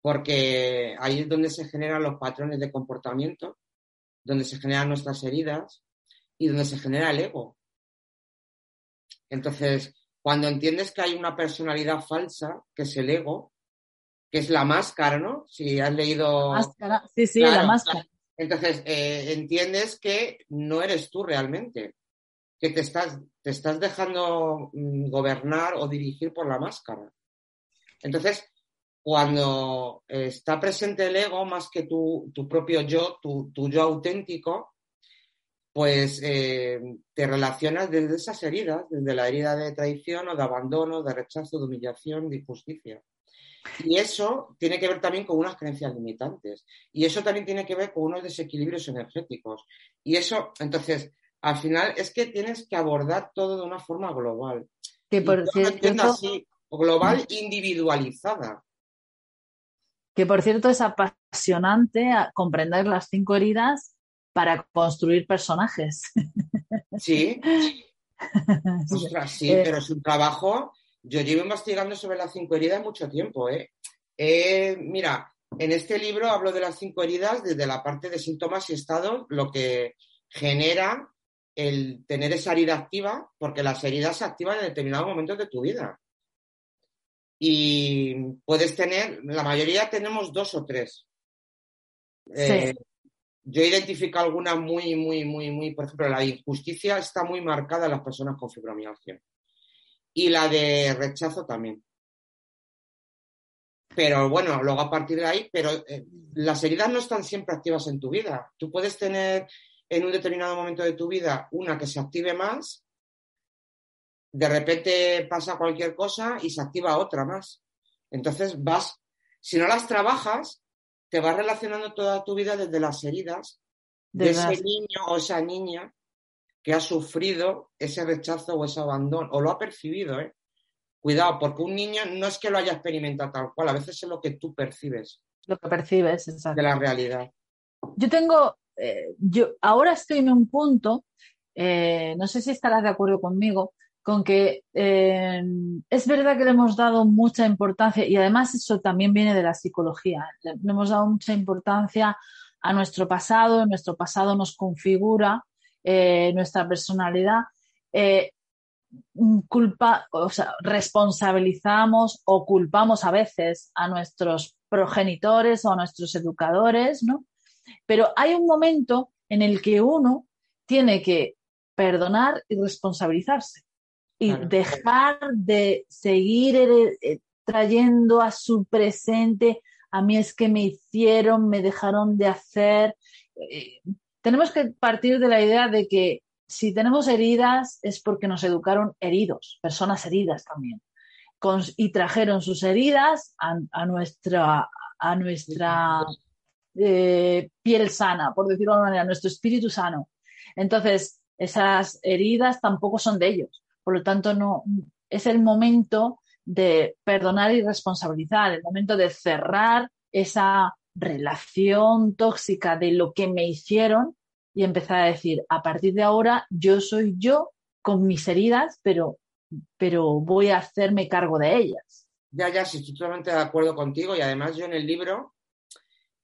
porque ahí es donde se generan los patrones de comportamiento, donde se generan nuestras heridas y donde se genera el ego. Entonces, cuando entiendes que hay una personalidad falsa, que es el ego, que es la máscara, ¿no? Si has leído... máscara, sí, sí, la máscara. Entonces, eh, entiendes que no eres tú realmente. que te estás, te estás dejando mm, gobernar o dirigir por la máscara. Entonces, cuando está presente el ego más que tu, propio yo, tu, yo auténtico, pues eh, te relacionas desde esas heridas, desde la herida de traición o de abandono, de rechazo, de humillación, de injusticia. Y eso tiene que ver también con unas creencias limitantes. Y eso también tiene que ver con unos desequilibrios energéticos. Y eso, entonces, al final es que tienes que abordar todo de una forma global. Que por cierto, así, global individualizada. Que por cierto es apasionante comprender las cinco heridas para construir personajes. Sí. [laughs] sí, eh, pero es un trabajo yo llevo investigando sobre las cinco heridas mucho tiempo. ¿eh? ¿eh? mira, en este libro hablo de las cinco heridas desde la parte de síntomas y estados, lo que genera el tener esa herida activa, porque las heridas se activan en determinados momentos de tu vida. Y puedes tener, la mayoría tenemos dos o tres. Eh, yo identifico algunas muy, muy, muy, muy, por ejemplo, la injusticia está muy marcada en las personas con fibromialgia y la de rechazo también. Pero bueno, luego a partir de ahí, pero eh, las heridas no están siempre activas en tu vida. Tú puedes tener en un determinado momento de tu vida una que se active más, de repente pasa cualquier cosa y se activa otra más. Entonces vas, si no las trabajas, te vas relacionando toda tu vida desde las heridas de, ese niño o esa niña que ha sufrido ese rechazo o ese abandono, o lo ha percibido, ¿eh? Cuidado, porque un niño no es que lo haya experimentado tal cual, a veces es lo que tú percibes. Lo que percibes, exacto. De la realidad. Yo tengo, eh, yo ahora estoy en un punto, eh, no sé si estarás de acuerdo conmigo, con que eh, es verdad que le hemos dado mucha importancia y además eso también viene de la psicología. Le hemos dado mucha importancia a nuestro pasado, nuestro pasado nos configura eh, nuestra personalidad, eh, culpa, o sea, responsabilizamos o culpamos a veces a nuestros progenitores o a nuestros educadores, ¿no? Pero hay un momento en el que uno tiene que perdonar y responsabilizarse y dejar de seguir eh, trayendo a su presente a mí es que me hicieron, me dejaron de hacer tenemos que partir de la idea de que si tenemos heridas es porque nos educaron heridos, personas heridas también, y trajeron sus heridas a, nuestra, a nuestra eh, piel sana, por decirlo de alguna manera, a nuestro espíritu sano. Entonces, esas heridas tampoco son de ellos. Por lo tanto, no es el momento de perdonar y responsabilizar, el momento de cerrar esa relación tóxica de lo que me hicieron y empezar a decir, a partir de ahora yo soy yo con mis heridas, pero, pero voy a hacerme cargo de ellas. Ya, ya, sí, estoy totalmente de acuerdo contigo y además yo en el libro,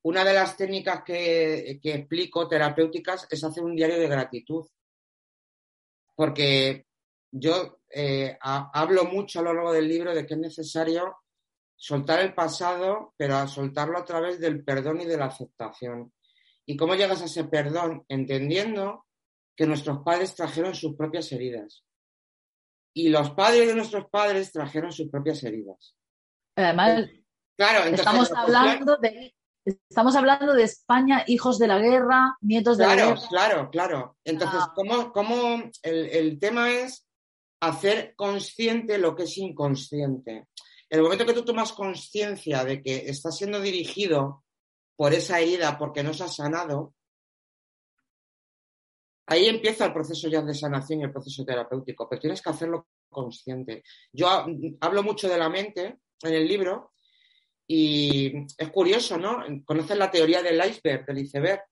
una de las técnicas que, que explico terapéuticas es hacer un diario de gratitud. Porque yo eh, hablo mucho a lo largo del libro de que es necesario soltar el pasado, pero a soltarlo a través del perdón y de la aceptación. ¿Y cómo llegas a ese perdón? Entendiendo que nuestros padres trajeron sus propias heridas. Y los padres de nuestros padres trajeron sus propias heridas. Además, claro, estamos hablando de Estamos hablando de España, hijos de la guerra, nietos de la guerra. Claro, claro, claro. Entonces, ah. ¿cómo, cómo el, el, tema es hacer consciente lo que es inconsciente? el momento que tú tomas conciencia de que estás siendo dirigido por esa herida porque no se ha sanado, ahí empieza el proceso ya de sanación y el proceso terapéutico, pero tienes que hacerlo consciente. Yo hablo mucho de la mente en el libro y es curioso, ¿no? Conoces la teoría del iceberg, del iceberg.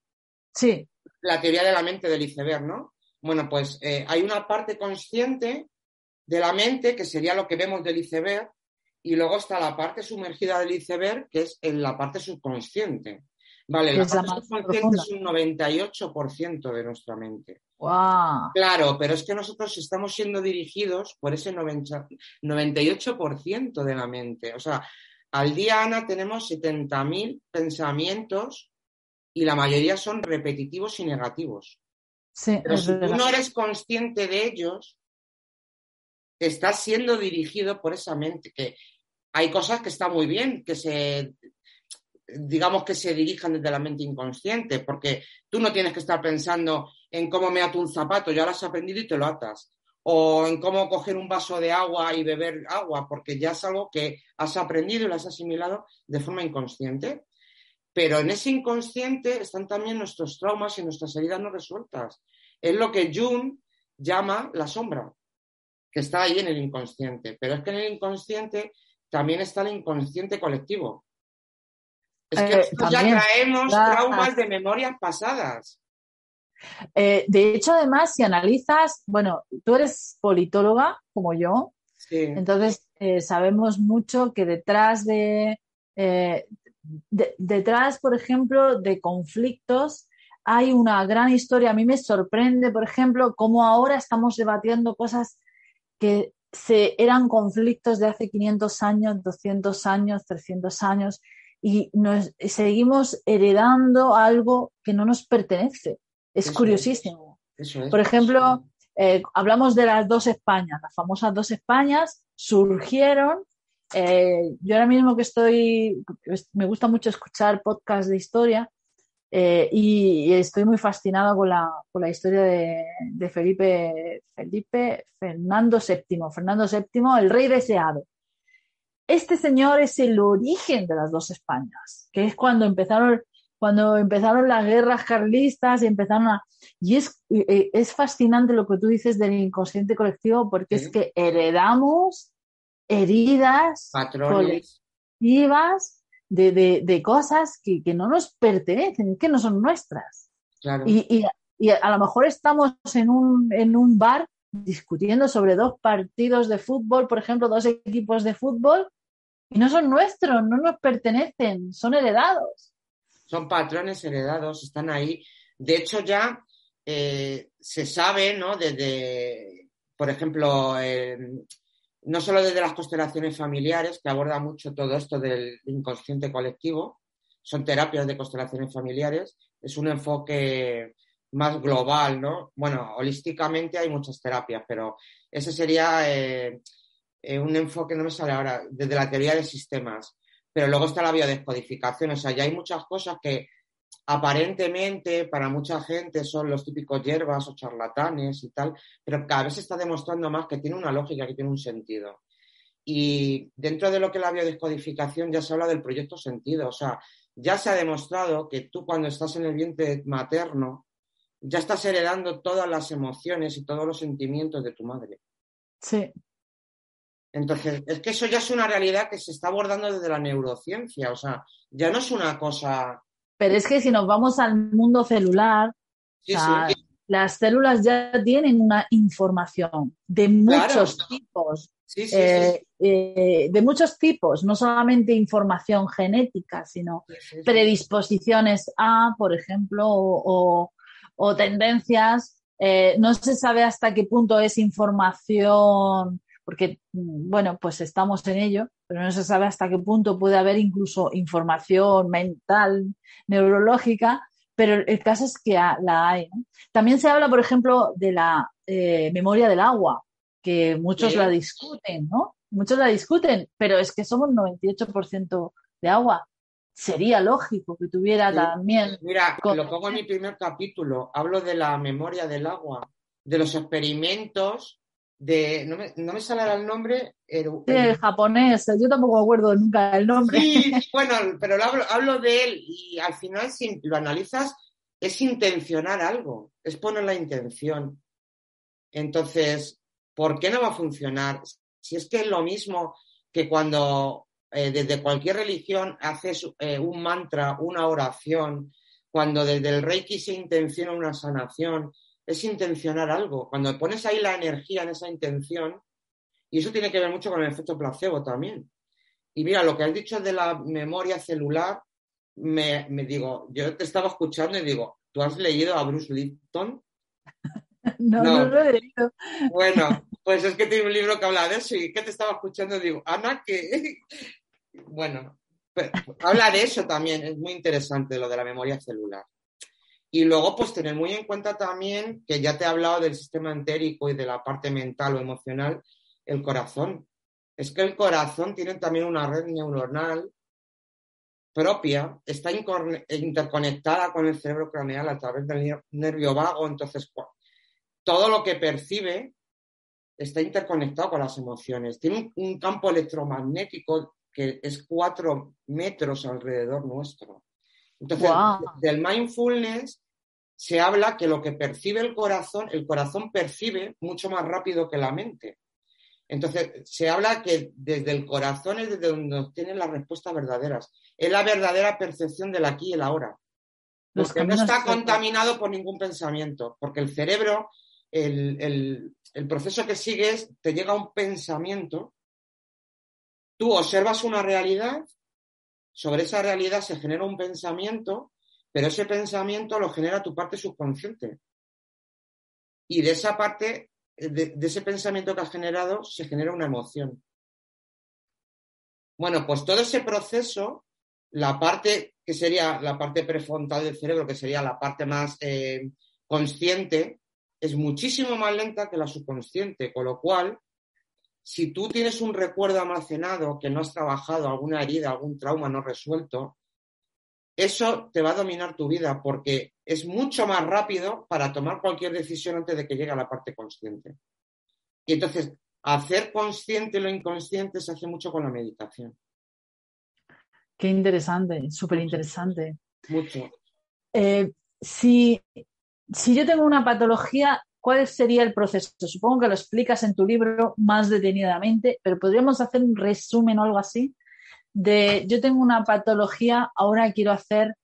Sí. La teoría de la mente del iceberg, ¿no? Bueno, pues eh, hay una parte consciente de la mente, que sería lo que vemos del iceberg, y luego está la parte sumergida del iceberg, que es en la parte subconsciente. Vale, la parte subconsciente es un 98% de nuestra mente. Claro, pero es que nosotros estamos siendo dirigidos por ese 98% de la mente. O sea, al día, Ana, tenemos 70.000 pensamientos y la mayoría son repetitivos y negativos. Pero si tú no eres consciente de ellos, estás siendo dirigido por esa mente, que hay cosas que están muy bien, que se, digamos que se dirijan desde la mente inconsciente, porque tú no tienes que estar pensando en cómo me ato un zapato, ya lo has aprendido y te lo atas, o en cómo coger un vaso de agua y beber agua, porque ya es algo que has aprendido y lo has asimilado de forma inconsciente. Pero en ese inconsciente están también nuestros traumas y nuestras heridas no resueltas. Es lo que Jung llama la sombra, que está ahí en el inconsciente. Pero es que en el inconsciente también está el inconsciente colectivo. Es que eh, ya traemos traumas de memorias pasadas. Eh, de hecho, además, si analizas, bueno, tú eres politóloga como yo, entonces eh, sabemos mucho que detrás de, detrás, por ejemplo, de conflictos hay una gran historia. A mí me sorprende, por ejemplo, cómo ahora estamos debatiendo cosas que se, eran conflictos de hace 500 años, 200 años, 300 años, y nos, seguimos heredando algo que no nos pertenece. Es curiosísimo. Por ejemplo, eh, hablamos de las dos Españas, las famosas dos Españas surgieron eh, yo ahora mismo que estoy, me gusta mucho escuchar podcasts de historia eh, y, estoy muy fascinada con la, con la historia de, Felipe, Felipe Fernando VII, Fernando VII, el rey deseado. Este señor es el origen de las dos Españas, que es cuando empezaron, cuando empezaron las guerras carlistas y empezaron a... Y es, es fascinante lo que tú dices del inconsciente colectivo porque es que heredamos heridas colectivas de, cosas que, no nos pertenecen, que no son nuestras. Y, a lo mejor estamos en un, en un bar discutiendo sobre dos partidos de fútbol, por ejemplo, dos equipos de fútbol, y no son nuestros, no nos pertenecen, son heredados. Son patrones heredados, están ahí. De hecho, ya eh, se sabe, ¿no? Desde, por ejemplo, no solo desde las constelaciones familiares, que aborda mucho todo esto del inconsciente colectivo, son terapias de constelaciones familiares, es un enfoque más global, ¿no? Bueno, holísticamente hay muchas terapias, pero ese sería eh, eh, un enfoque, no me sale ahora, desde la teoría de sistemas. Pero luego está la biodescodificación, o sea, ya hay muchas cosas que aparentemente para mucha gente son los típicos hierbas o charlatanes y tal, pero cada vez se está demostrando más que tiene una lógica, que tiene un sentido. Y dentro de lo que es la biodescodificación ya se habla del proyecto sentido, o sea, ya se ha demostrado que tú cuando estás en el vientre materno ya estás heredando todas las emociones y todos los sentimientos de tu madre. Sí. Entonces, es que eso ya es una realidad que se está abordando desde la neurociencia, o sea, ya no es una cosa pero es que si nos vamos al mundo celular, las células ya tienen una información de muchos tipos. Eh, eh, de muchos tipos, no solamente información genética, sino predisposiciones a, por ejemplo, o, tendencias. Eh, no se sabe hasta qué punto es información porque, bueno, pues estamos en ello, pero no se sabe hasta qué punto puede haber incluso información mental, neurológica, pero el caso es que la hay. También se habla, por ejemplo, de la eh, memoria del agua, que muchos la discuten, ¿no? Muchos la discuten, pero es que somos 98% de agua. Sería lógico que tuviera también. Mira, lo pongo en mi primer capítulo, hablo de la memoria del agua, de los experimentos de, no me, no me sale el nombre. El, japonés, yo tampoco me acuerdo nunca el nombre. Sí, [laughs] bueno, pero hablo, hablo de él y al final si lo analizas es intencionar algo, es poner la intención. Entonces, ¿por qué no va a funcionar? Si es que es lo mismo que cuando eh, desde cualquier religión haces eh, un mantra, una oración, cuando desde el Reiki se intenciona una sanación, es intencionar algo. Cuando pones ahí la energía en esa intención, y eso tiene que ver mucho con el efecto placebo también. Y mira, lo que has dicho de la memoria celular, me, digo, yo te estaba escuchando y digo, ¿tú has leído a Bruce Lipton? [laughs] no, no, lo he leído. Bueno, [laughs] pues es que tiene un libro que habla de eso y que te estaba escuchando y digo, Ana, que... [laughs] bueno, habla de eso también, es muy interesante lo de la memoria celular. Y luego, pues tener muy en cuenta también que ya te he hablado del sistema entérico y de la parte mental o emocional, el corazón. Es que el corazón tiene también una red neuronal propia, está interconectada con el cerebro craneal a través del nervio vago, entonces todo lo que percibe está interconectado con las emociones. Tiene un, campo electromagnético que es cuatro metros alrededor nuestro. Entonces, del mindfulness se habla que lo que percibe el corazón, el corazón percibe mucho más rápido que la mente. Entonces, se habla que desde el corazón es desde donde obtienen las respuestas verdaderas. Es la verdadera percepción del aquí y el ahora. Porque no está contaminado por ningún pensamiento, porque el cerebro, el, el proceso que sigues, te llega un pensamiento, tú observas una realidad, sobre esa realidad se genera un pensamiento, pero ese pensamiento lo genera tu parte subconsciente. Y de esa parte, de, ese pensamiento que has generado, se genera una emoción. Bueno, pues todo ese proceso, la parte que sería la parte prefrontal del cerebro, que sería la parte más eh, consciente, es muchísimo más lenta que la subconsciente, con lo cual, si tú tienes un recuerdo almacenado que no has trabajado, alguna herida, algún trauma no resuelto, eso te va a dominar tu vida porque es mucho más rápido para tomar cualquier decisión antes de que llegue a la parte consciente. Y entonces, hacer consciente lo inconsciente se hace mucho con la meditación. Qué interesante, súper interesante. Mucho. Eh, si si yo tengo una patología, ¿cuál sería el proceso? Supongo que lo explicas en tu libro más detenidamente, pero podríamos hacer un resumen o algo así de yo tengo una patología, ahora quiero hacer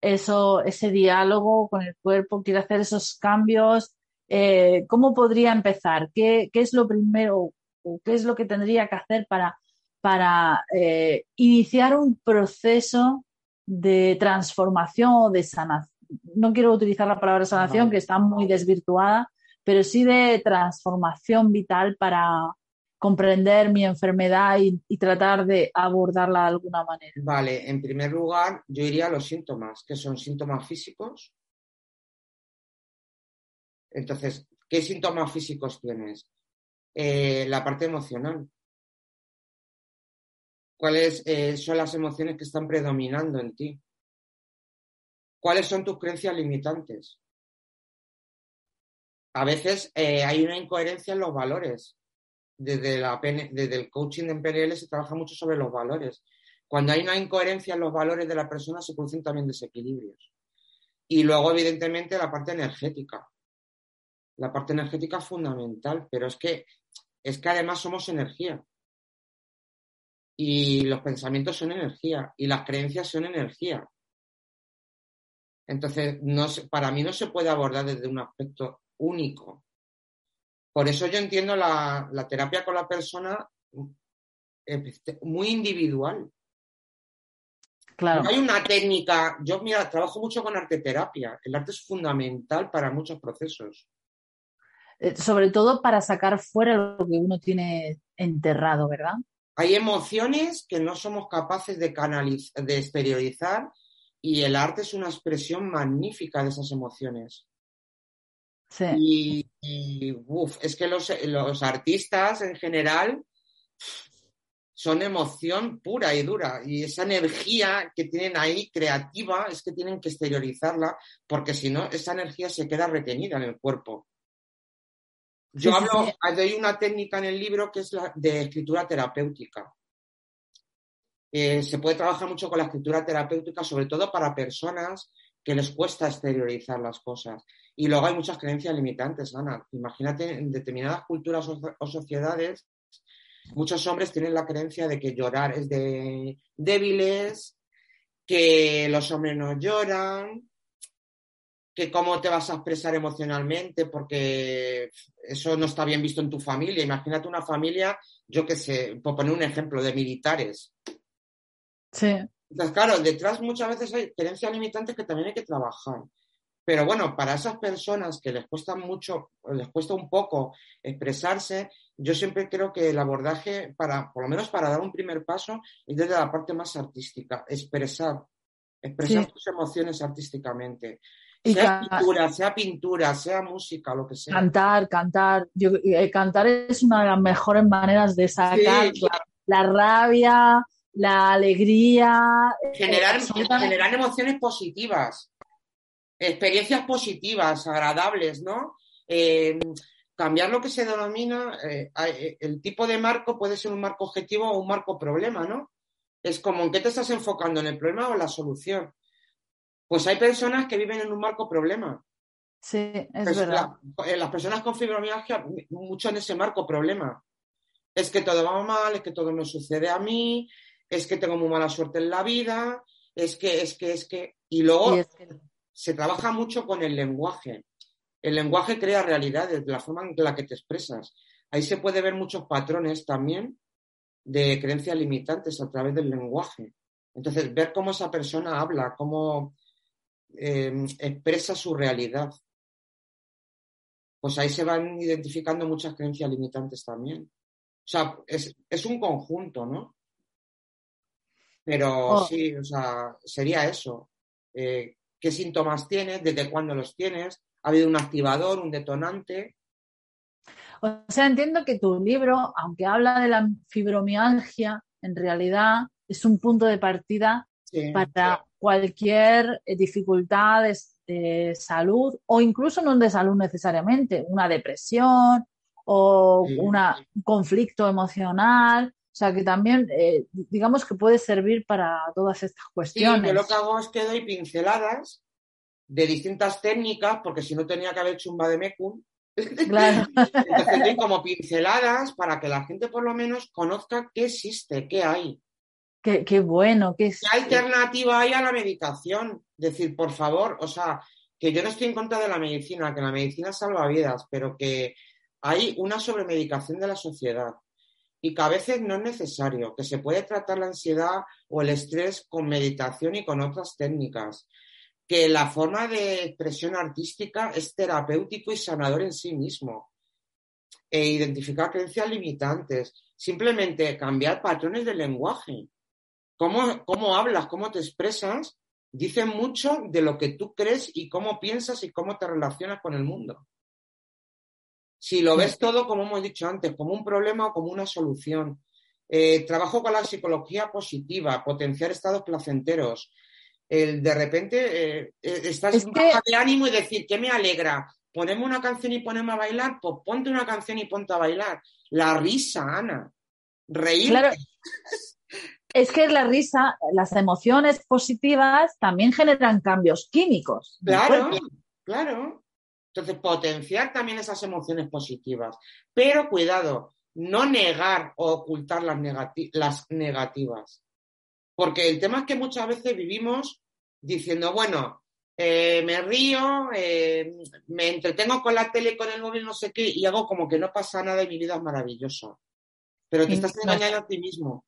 eso, ese diálogo con el cuerpo, quiero hacer esos cambios. Eh, ¿Cómo podría empezar? ¿Qué, es lo primero o qué es lo que tendría que hacer para, para eh, iniciar un proceso de transformación o de sanación? No quiero utilizar la palabra sanación, que está muy desvirtuada, pero sí de transformación vital para comprender mi enfermedad y, tratar de abordarla de alguna manera. Vale, en primer lugar, yo iría a los síntomas, que son síntomas físicos. Entonces, ¿qué síntomas físicos tienes? Eh, la parte emocional. ¿Cuáles eh, son las emociones que están predominando en ti? ¿Cuáles son tus creencias limitantes? A veces eh, hay una incoherencia en los valores. Desde, la, desde el coaching en PNL se trabaja mucho sobre los valores. Cuando hay una incoherencia en los valores de la persona se producen también desequilibrios. Y luego, evidentemente, la parte energética. La parte energética es fundamental, pero es que, es que además somos energía. Y los pensamientos son energía y las creencias son energía. Entonces, no, para mí no se puede abordar desde un aspecto único. Por eso yo entiendo la, terapia con la persona eh, muy individual. Claro. No hay una técnica. Yo, mira, trabajo mucho con arte terapia. El arte es fundamental para muchos procesos. Eh, sobre todo para sacar fuera lo que uno tiene enterrado, ¿verdad? Hay emociones que no somos capaces de canalizar, de exteriorizar y el arte es una expresión magnífica de esas emociones. Sí. Y, es que los, artistas en general son emoción pura y dura. Y esa energía que tienen ahí creativa es que tienen que exteriorizarla porque si no, esa energía se queda retenida en el cuerpo. Yo hablo, hay una técnica en el libro que es la de escritura terapéutica. Eh, se puede trabajar mucho con la escritura terapéutica, sobre todo para personas que les cuesta exteriorizar las cosas. Y luego hay muchas creencias limitantes, Ana. Imagínate, en determinadas culturas o, sociedades, muchos hombres tienen la creencia de que llorar es de débiles, que los hombres no lloran, que cómo te vas a expresar emocionalmente, porque eso no está bien visto en tu familia. Imagínate una familia, yo qué sé, por poner un ejemplo, de militares Sí. Entonces, claro, detrás muchas veces hay creencias limitantes que también hay que trabajar. Pero bueno, para esas personas que les cuesta mucho, les cuesta un poco expresarse, yo siempre creo que el abordaje, para, por lo menos para dar un primer paso, es desde la parte más artística, expresar, expresar tus emociones artísticamente. sea pintura, sea pintura, sea música, lo que sea. Cantar, cantar. Yo, eh, cantar es una de las mejores maneras de sacar la, rabia, la alegría. Eh, generar, generar emociones positivas, experiencias positivas, agradables, ¿no? Eh, cambiar lo que se denomina, el tipo de marco puede ser un marco objetivo o un marco problema, ¿no? Es como en qué te estás enfocando, en el problema o en la solución. Pues hay personas que viven en un marco problema. Sí, es verdad. Eh, las personas con fibromialgia, mucho en ese marco problema. Es que todo va mal, es que todo me sucede a mí, es que tengo muy mala suerte en la vida, es que, es que, es que. Y luego se trabaja mucho con el lenguaje. El lenguaje crea realidades, la forma en la que te expresas. Ahí se puede ver muchos patrones también de creencias limitantes a través del lenguaje. Entonces, ver cómo esa persona habla, cómo Em, expresa su realidad. Pues ahí se van identificando muchas creencias limitantes también. O sea, es, un conjunto, ¿no? Pero oh. sí, o sea, sería eso. Eh, ¿Qué síntomas tienes? ¿Desde cuándo los tienes? ¿Ha habido un activador, un detonante? O sea, entiendo que tu libro, aunque habla de la fibromialgia, en realidad es un punto de partida para cualquier eh, dificultad de, salud o incluso no de salud necesariamente, una depresión o un conflicto emocional. O sea, que también, eh, digamos que puede servir para todas estas cuestiones. Sí, yo lo que hago es que doy pinceladas de distintas técnicas, porque si no tenía que haber hecho un vademecum. Claro. [laughs] Entonces doy como pinceladas para que la gente por lo menos conozca qué existe, qué hay. Qué, bueno. Qué, ¿Qué alternativa hay a la medicación? Decir, por favor, o sea, que yo no estoy en contra de la medicina, que la medicina salva vidas, pero que hay una sobremedicación de la sociedad y que a veces no es necesario, que se puede tratar la ansiedad o el estrés con meditación y con otras técnicas, que la forma de expresión artística es terapéutico y sanador en sí mismo, e identificar creencias limitantes, simplemente cambiar patrones de lenguaje. Cómo, hablas, cómo te expresas, dice mucho de lo que tú crees y cómo piensas y cómo te relacionas con el mundo. Si lo ves todo, como hemos dicho antes, como un problema o como una solución. Eh, trabajo con la psicología positiva, potenciar estados placenteros. El, de repente eh, eh, estás en de ánimo y decir, ¿qué me alegra? Ponemos una canción y ponemos a bailar, pues ponte una canción y ponte a bailar. La risa, Ana. Reír. Claro. es que la risa, las emociones positivas también generan cambios químicos. Claro, claro. Entonces, potenciar también esas emociones positivas. Pero cuidado, no negar o ocultar las, negativas. Porque el tema es que muchas veces vivimos diciendo, bueno, eh, me río, eh, me entretengo con la tele, con el móvil, no sé qué, y hago como que no pasa nada y mi vida es maravillosa. Pero te estás engañando a ti mismo.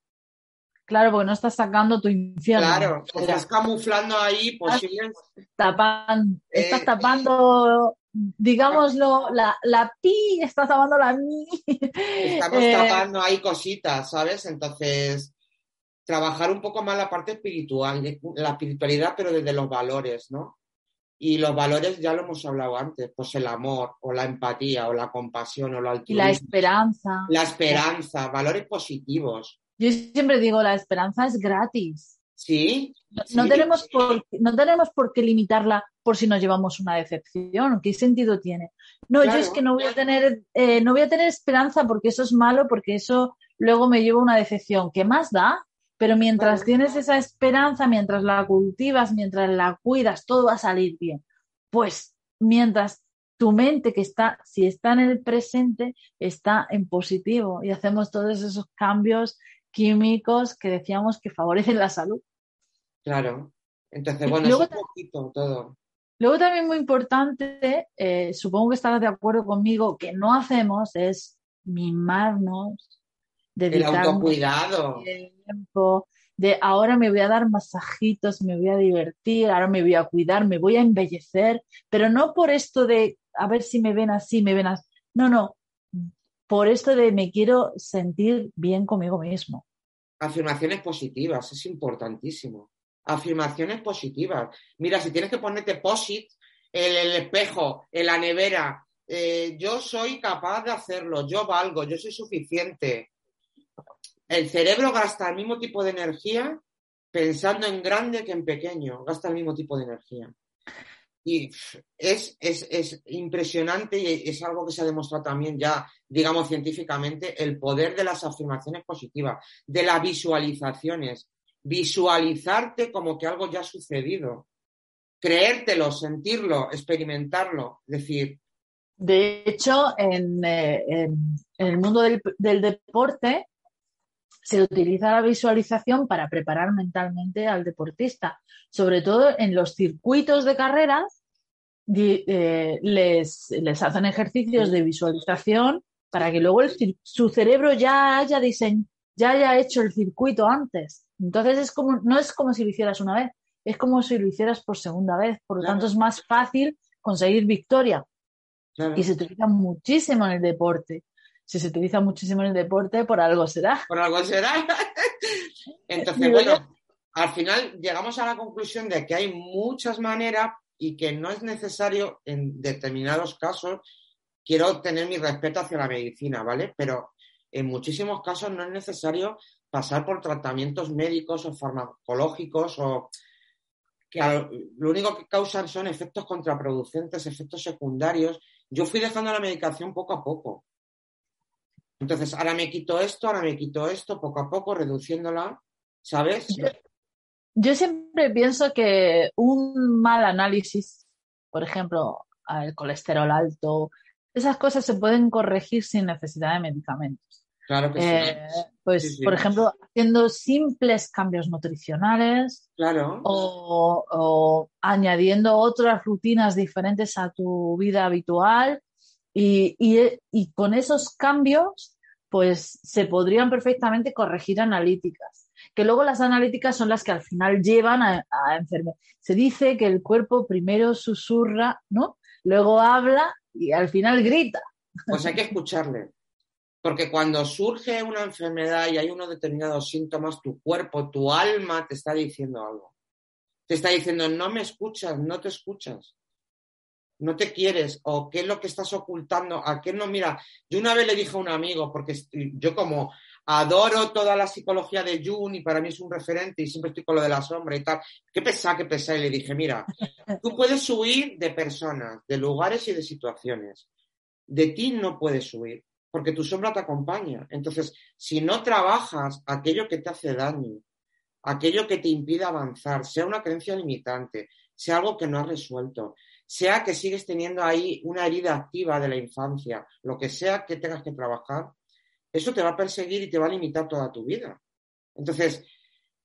Claro, porque no estás sacando tu infierno. Claro, estás camuflando ahí posibles. Tapan, estás eh, tapando, digámoslo, la, la pi, estás tapando la mi. Estamos [laughs] eh, tapando ahí cositas, ¿sabes? Entonces, trabajar un poco más la parte espiritual, la espiritualidad, pero desde los valores, ¿no? Y los valores ya lo hemos hablado antes, pues el amor, o la empatía, o la compasión, o la altruismo. Y la esperanza. La esperanza, valores positivos. Yo siempre digo, la esperanza es gratis. Sí. No, Tenemos, por, no tenemos por qué limitarla por si nos llevamos una decepción. ¿Qué sentido tiene? No, yo es que no voy a tener, eh, no voy a tener esperanza porque eso es malo, porque eso luego me lleva una decepción. ¿Qué más da? Pero mientras tienes esa esperanza, mientras la cultivas, mientras la cuidas, todo va a salir bien. Pues mientras tu mente que está, si está en el presente, está en positivo y hacemos todos esos cambios químicos que decíamos que favorecen la salud. Claro. Entonces, bueno, es un poquito todo. Luego también muy importante, eh, supongo que estarás de acuerdo conmigo, que no hacemos es mimarnos, dedicar el autocuidado. tiempo, de ahora me voy a dar masajitos, me voy a divertir, ahora me voy a cuidar, me voy a embellecer, pero no por esto de a ver si me ven así, me ven así. No, no, por esto de me quiero sentir bien conmigo mismo. Afirmaciones positivas, es importantísimo. Afirmaciones positivas. Mira, si tienes que ponerte posit el, espejo, en la nevera. Eh, yo soy capaz de hacerlo, yo valgo, yo soy suficiente. El cerebro gasta el mismo tipo de energía pensando en grande que en pequeño, gasta el mismo tipo de energía. Y es, es, impresionante y es algo que se ha demostrado también ya, digamos, científicamente, el poder de las afirmaciones positivas, de las visualizaciones. Visualizarte como que algo ya ha sucedido. Creértelo, sentirlo, experimentarlo. decir. De hecho, en, eh, el mundo del, del deporte, se utiliza la visualización para preparar mentalmente al deportista, sobre todo en los circuitos de carreras, eh, les, les, hacen ejercicios de visualización para que luego su cerebro ya haya diseñado, ya haya hecho el circuito antes. Entonces es como, no es como si lo hicieras una vez, es como si lo hicieras por segunda vez. Por lo tanto, es más fácil conseguir victoria. Y se utiliza muchísimo en el deporte si se utiliza muchísimo en el deporte, por algo será. Por algo será. [laughs] Entonces, bueno, al final llegamos a la conclusión de que hay muchas maneras y que no es necesario en determinados casos, quiero tener mi respeto hacia la medicina, ¿vale? Pero en muchísimos casos no es necesario pasar por tratamientos médicos o farmacológicos o que lo único que causan son efectos contraproducentes, efectos secundarios. Yo fui dejando la medicación poco a poco. Entonces, ahora me quito esto, ahora me quito esto, poco a poco, reduciéndola, ¿sabes? Yo, siempre pienso que un mal análisis, por ejemplo, el colesterol alto, esas cosas se pueden corregir sin necesidad de medicamentos. Claro que sí. Eh, pues, por ejemplo, haciendo simples cambios nutricionales claro. o, añadiendo otras rutinas diferentes a tu vida habitual y, y, con esos cambios, pues se podrían perfectamente corregir analíticas. Que luego las analíticas son las que al final llevan a, a enfermedad. Se dice que el cuerpo primero susurra, ¿no? Luego habla y al final grita. Pues hay que escucharle. Porque cuando surge una enfermedad y hay unos determinados síntomas, tu cuerpo, tu alma te está diciendo algo. Te está diciendo, no me escuchas, no te escuchas no te quieres o qué es lo que estás ocultando, a qué no, mira, yo una vez le dije a un amigo, porque yo como adoro toda la psicología de Jung y para mí es un referente y siempre estoy con lo de la sombra y tal, qué pesa, qué pesa, y le dije, mira, tú puedes huir de personas, de lugares y de situaciones, de ti no puedes huir, porque tu sombra te acompaña. Entonces, si no trabajas aquello que te hace daño, aquello que te impide avanzar, sea una creencia limitante, sea algo que no has resuelto, sea que sigues teniendo ahí una herida activa de la infancia, lo que sea que tengas que trabajar, eso te va a perseguir y te va a limitar toda tu vida. Entonces,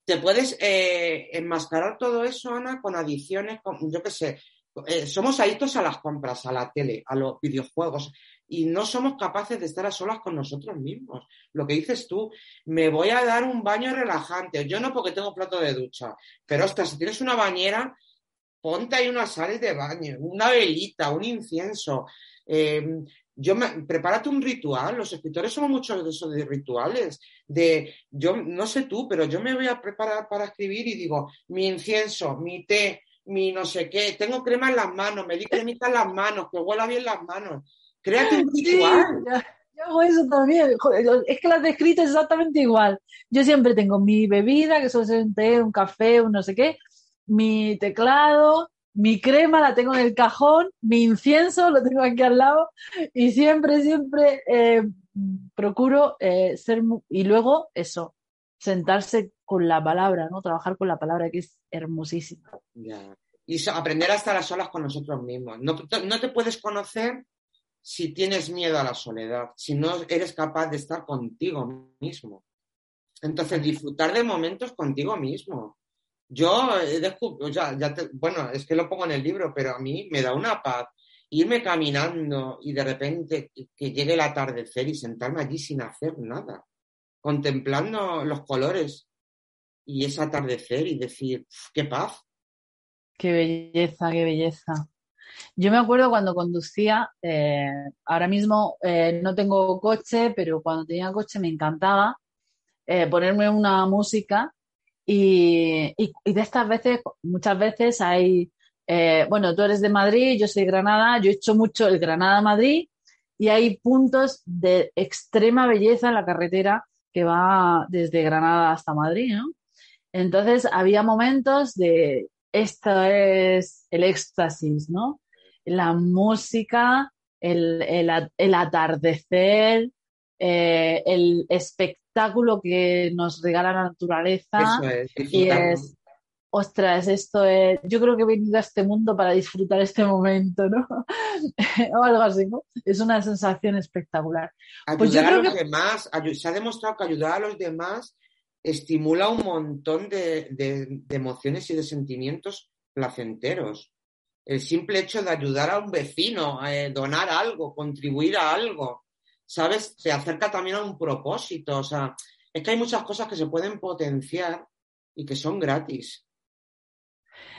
te puedes eh, enmascarar todo eso, Ana, con adicciones, con, yo qué sé, eh, somos adictos a las compras, a la tele, a los videojuegos y no somos capaces de estar a solas con nosotros mismos. Lo que dices tú, me voy a dar un baño relajante. Yo no porque tengo plato de ducha, pero hasta si tienes una bañera, ponte ahí unas sales de baño, una velita, un incienso. Eh, yo me, prepárate un ritual. Los escritores somos muchos de esos de rituales. De, yo no sé tú, pero yo me voy a preparar para escribir y digo, mi incienso, mi té, mi no sé qué, tengo crema en las manos, me di cremita en las manos, que huela bien las manos. Créate un ritual. yo hago eso también. es que lo has descrito exactamente igual. Yo siempre tengo mi bebida, que suele ser un té, un café, un no sé qué, mi teclado, mi crema la tengo en el cajón, mi incienso lo tengo aquí al lado y siempre, siempre eh, procuro eh, ser... Y luego eso, sentarse con la palabra, ¿no? Trabajar con la palabra que es hermosísima. Y aprender a estar a solas con nosotros mismos. No, no te puedes conocer si tienes miedo a la soledad, si no eres capaz de estar contigo mismo. Entonces, disfrutar de momentos contigo mismo. Yo he descubierto, ya, ya bueno, es que lo pongo en el libro, pero a mí me da una paz irme caminando y de repente que llegue el atardecer y sentarme allí sin hacer nada, contemplando los colores y ese atardecer y decir, qué paz. Qué belleza, qué belleza. Yo me acuerdo cuando conducía, eh, ahora mismo eh, no tengo coche, pero cuando tenía coche me encantaba eh, ponerme una música y, y, de estas veces, muchas veces hay eh, bueno, tú eres de Madrid, yo soy de Granada, yo he hecho mucho el Granada-Madrid y hay puntos de extrema belleza en la carretera que va desde Granada hasta Madrid, ¿no? Entonces había momentos de esto es el éxtasis, ¿no? La música, el, atardecer, eh, el espectáculo que nos regala la naturaleza. y es, ostras, esto es, yo creo que he venido a este mundo para disfrutar este momento, ¿no? [laughs] o algo así, ¿no? Es una sensación espectacular. Pues ayudar a los demás, se ha demostrado que ayudar a los demás estimula un montón de, emociones y de sentimientos placenteros. El simple hecho de ayudar a un vecino, eh, donar algo, contribuir a algo, ¿sabes? Se acerca también a un propósito. O sea, es que hay muchas cosas que se pueden potenciar y que son gratis.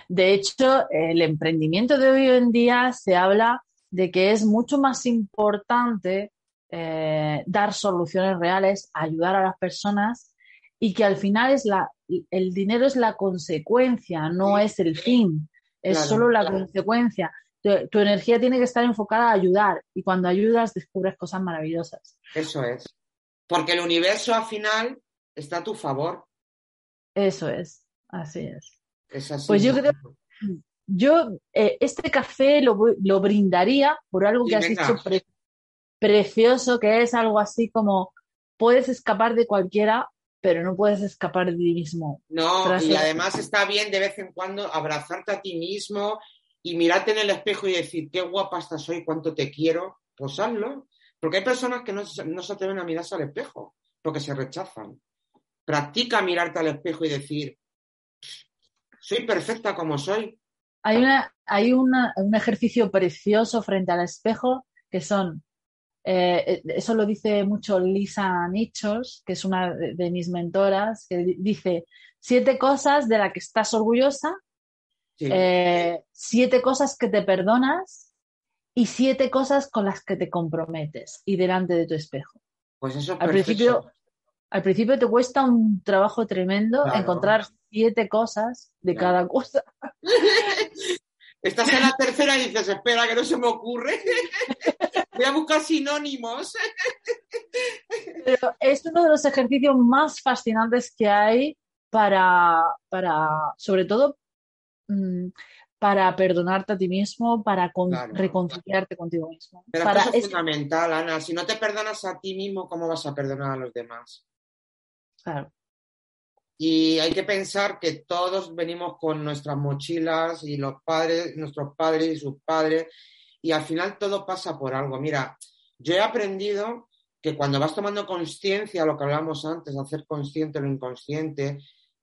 De hecho, el emprendimiento de hoy en día se habla de que es mucho más importante eh, dar soluciones reales, ayudar a las personas y que al final es la, el dinero es la consecuencia, no es el fin, es solo la consecuencia. Tu, energía tiene que estar enfocada a ayudar y cuando ayudas descubres cosas maravillosas. Eso es. Porque el universo al final está a tu favor. Eso es, así es. Pues yo creo, yo eh, este café lo, brindaría por algo que has dicho precioso, que es algo así como puedes escapar de cualquiera, pero no puedes escapar de ti mismo. No, y además está bien de vez en cuando abrazarte a ti mismo y mirarte en el espejo y decir, qué guapa estás hoy, cuánto te quiero, pues. Porque hay personas que no, no se atreven a mirarse al espejo, porque se rechazan. Practica mirarte al espejo y decir, soy perfecta como soy. Hay, una, hay un ejercicio precioso frente al espejo que son, eh, eso lo dice mucho Lisa Nichos, que es una de, mis mentoras, que dice siete cosas de las que estás orgullosa, eh, siete cosas que te perdonas y siete cosas con las que te comprometes y delante de tu espejo. Pues eso al principio, al principio te cuesta un trabajo tremendo encontrar siete cosas de cada cosa. [laughs] Estás en la tercera y dices, espera, que no se me ocurre. [laughs] Voy a buscar sinónimos. [laughs] Pero es uno de los ejercicios más fascinantes que hay para, para sobre todo, mm, para perdonarte a ti mismo, para reconciliarte contigo mismo. Pero eso es fundamental, Ana. Si no te perdonas a ti mismo, ¿cómo vas a perdonar a los demás? Claro. Y hay que pensar que todos venimos con nuestras mochilas y los padres, nuestros padres y sus padres, y al final todo pasa por algo. Mira, yo he aprendido que cuando vas tomando conciencia, lo que hablábamos antes, hacer consciente lo inconsciente,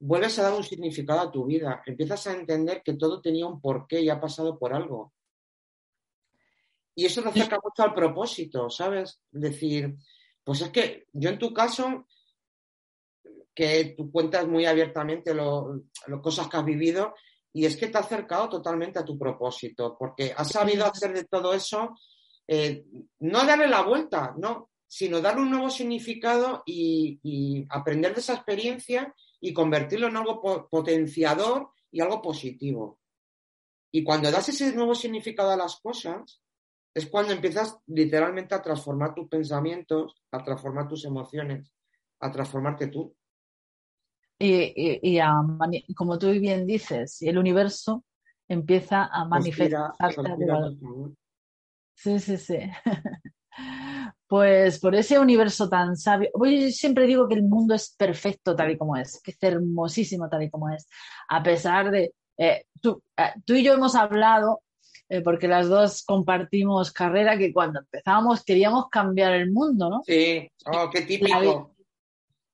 vuelves a dar un significado a tu vida, empiezas a entender que todo tenía un porqué y ha pasado por algo. Y eso te acerca mucho al propósito, ¿sabes? Decir, pues es que yo en tu caso que tú cuentas muy abiertamente las cosas que has vivido y es que te ha acercado totalmente a tu propósito, porque has sabido hacer de todo eso, eh, no darle la vuelta, no, sino darle un nuevo significado y, aprender de esa experiencia y convertirlo en algo potenciador y algo positivo. Y cuando das ese nuevo significado a las cosas, es cuando empiezas literalmente a transformar tus pensamientos, a transformar tus emociones, a transformarte tú. Y, como tú bien dices, el universo empieza a manifestarse. Sí, sí, sí. [laughs] Pues por ese universo tan sabio, yo siempre digo que el mundo es perfecto tal y como es, que es hermosísimo tal y como es, a pesar de, eh, tú, eh, tú, y yo hemos hablado, eh, porque las dos compartimos carrera, que cuando empezamos queríamos cambiar el mundo, ¿no? Sí, oh, qué típico.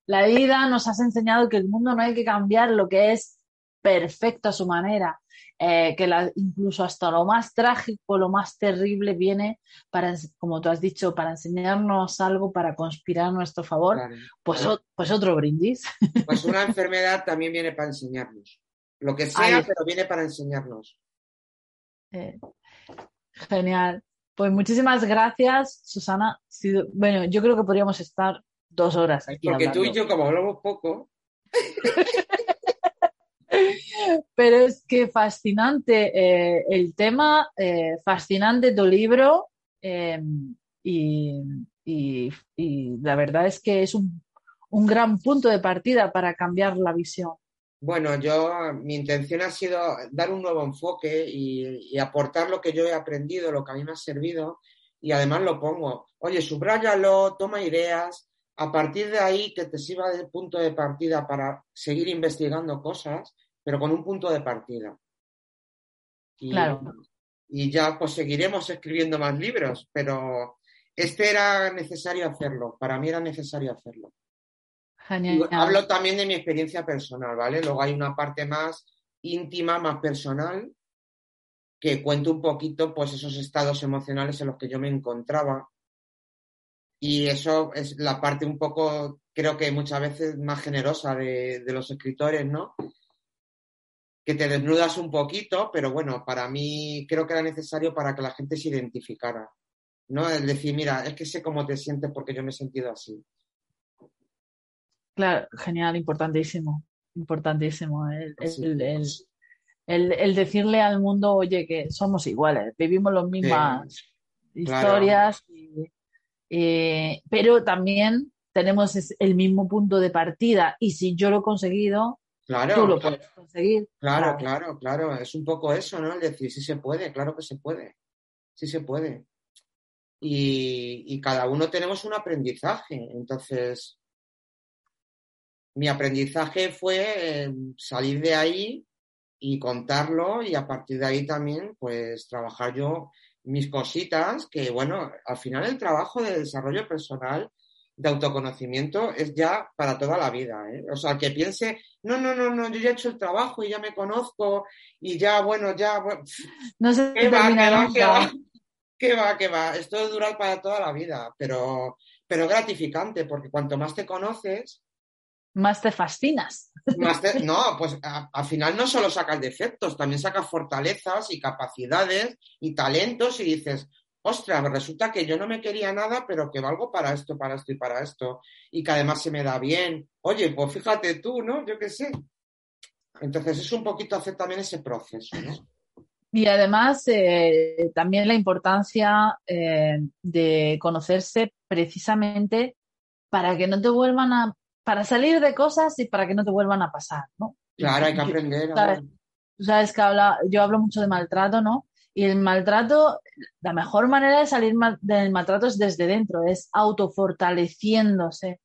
La vida nos has enseñado que el mundo no hay que cambiar lo que es perfecto a su manera, eh, que incluso hasta lo más trágico, lo más terrible viene para, como tú has dicho, para enseñarnos algo, para conspirar a nuestro favor, pues, pues otro brindis. Pues una [laughs] enfermedad también viene para enseñarnos. Lo que sea, pero viene para enseñarnos. Eh, genial. Pues muchísimas gracias, Susana. Bueno, yo creo que podríamos estar dos horas aquí. Porque tú y yo, como hablamos poco. [laughs] Pero es que fascinante eh, el tema, eh, fascinante tu libro em, y, la verdad es que es un, gran punto de partida para cambiar la visión. Bueno, yo, mi intención ha sido dar un nuevo enfoque y, y, aportar lo que yo he aprendido, lo que a mí me ha servido, y además lo pongo, oye, subráyalo, toma ideas, a partir de ahí que te sirva de punto de partida para seguir investigando cosas, pero con un punto de partida. Y, claro. y ya pues seguiremos escribiendo más libros, pero este era necesario hacerlo, para mí era necesario hacerlo. Genial. hablo también de mi experiencia personal, ¿vale? Luego hay una parte más íntima, más personal, que cuento un poquito pues esos estados emocionales en los que yo me encontraba y eso es la parte un poco, creo que muchas veces más generosa de, los escritores, ¿no? Que te desnudas un poquito, pero bueno, para mí creo que era necesario para que la gente se identificara, ¿no? Es decir, mira, es que sé cómo te sientes porque yo me he sentido así. Claro, genial, importantísimo, importantísimo. El, el, decirle al mundo, oye, que somos iguales, vivimos las mismas historias y, eh, pero también tenemos el mismo punto de partida y si yo lo he conseguido, claro, tú lo puedes conseguir. Claro, claro, claro, es un poco eso, ¿no? El decir, sí se puede, claro que se puede, sí se puede. Y, cada uno tenemos un aprendizaje, entonces mi aprendizaje fue eh, salir de ahí y contarlo y a partir de ahí también pues trabajar yo mis cositas, que bueno, al final el trabajo de desarrollo personal, de autoconocimiento, es ya para toda la vida. ¿eh? O sea, que piense, no, no, no, no, yo ya he hecho el trabajo y ya me conozco y ya, bueno, ya... no sé ¿qué va, qué va, qué va, [laughs] qué va, qué va? Esto es durar para toda la vida, pero, pero gratificante, porque cuanto más te conoces, más te fascinas. [laughs] no, pues al final no solo sacas defectos, también sacas fortalezas y capacidades y talentos y dices, ostras, resulta que yo no me quería nada, pero que valgo para esto, para esto y para esto, y que además se me da bien. Oye, pues fíjate tú, ¿no? Yo qué sé. Entonces es un poquito hacer también ese proceso, ¿no? Y además eh, también la importancia eh, de conocerse precisamente para que no te vuelvan a para salir de cosas y para que no te vuelvan a pasar, ¿no? Claro, hay que aprender. sabes, que habla, yo hablo mucho de maltrato, ¿no? Y el maltrato, la mejor manera de salir del maltrato es desde dentro, es autofortaleciéndose.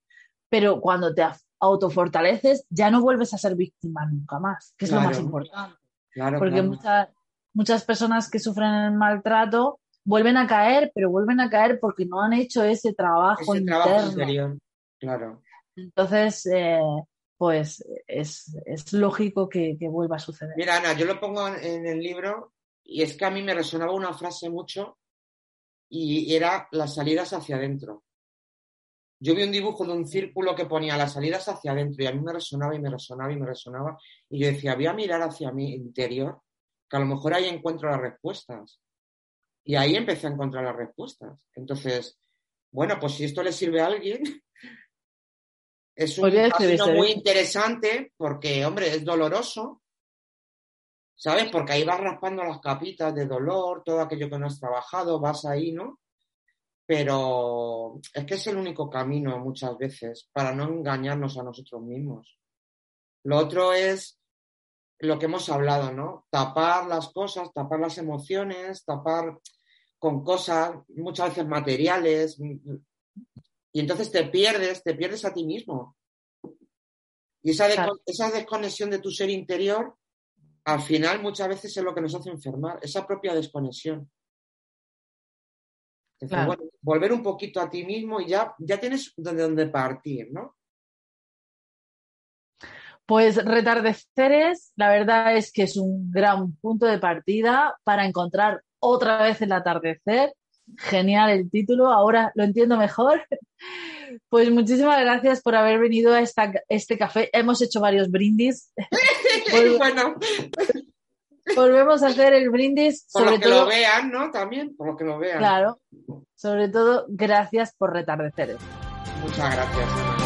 Pero cuando te autofortaleces, ya no vuelves a ser víctima nunca más, que es lo más importante. Claro, Porque Muchas, muchas personas que sufren el maltrato vuelven a caer, pero vuelven a caer porque no han hecho ese trabajo ese Trabajo interior. Claro. Entonces, eh, pues es, lógico que, vuelva a suceder. Mira, Ana, yo lo pongo en el libro y es que a mí me resonaba una frase mucho y era las salidas hacia adentro. Yo vi un dibujo de un círculo que ponía las salidas hacia adentro y a mí me resonaba y me resonaba y me resonaba y yo decía, voy a mirar hacia mi interior, que a lo mejor ahí encuentro las respuestas. Y ahí empecé a encontrar las respuestas. Entonces, bueno, pues si esto le sirve a alguien, [laughs] es un camino muy interesante porque, hombre, es doloroso, ¿sabes? Porque ahí vas raspando las capitas de dolor, todo aquello que no has trabajado, vas ahí, ¿no? Pero es que es el único camino muchas veces para no engañarnos a nosotros mismos. Lo otro es lo que hemos hablado, ¿no? Tapar las cosas, tapar las emociones, tapar con cosas muchas veces materiales, y entonces te pierdes, te pierdes a ti mismo. Y esa, esa desconexión de tu ser interior, al final muchas veces es lo que nos hace enfermar, esa propia desconexión. volver un poquito a ti mismo y ya, ya tienes de dónde partir, ¿no? Pues retardeceres, la verdad es que es un gran punto de partida para encontrar otra vez el atardecer Genial el título, ahora lo entiendo mejor. [laughs] Pues muchísimas gracias por haber venido a esta, este café. Hemos hecho varios brindis. [laughs] bueno. Volvemos a hacer el brindis. Por lo que lo vean, ¿no? También, por que lo vean. Claro. Sobre todo, gracias por retardeceres. Muchas gracias.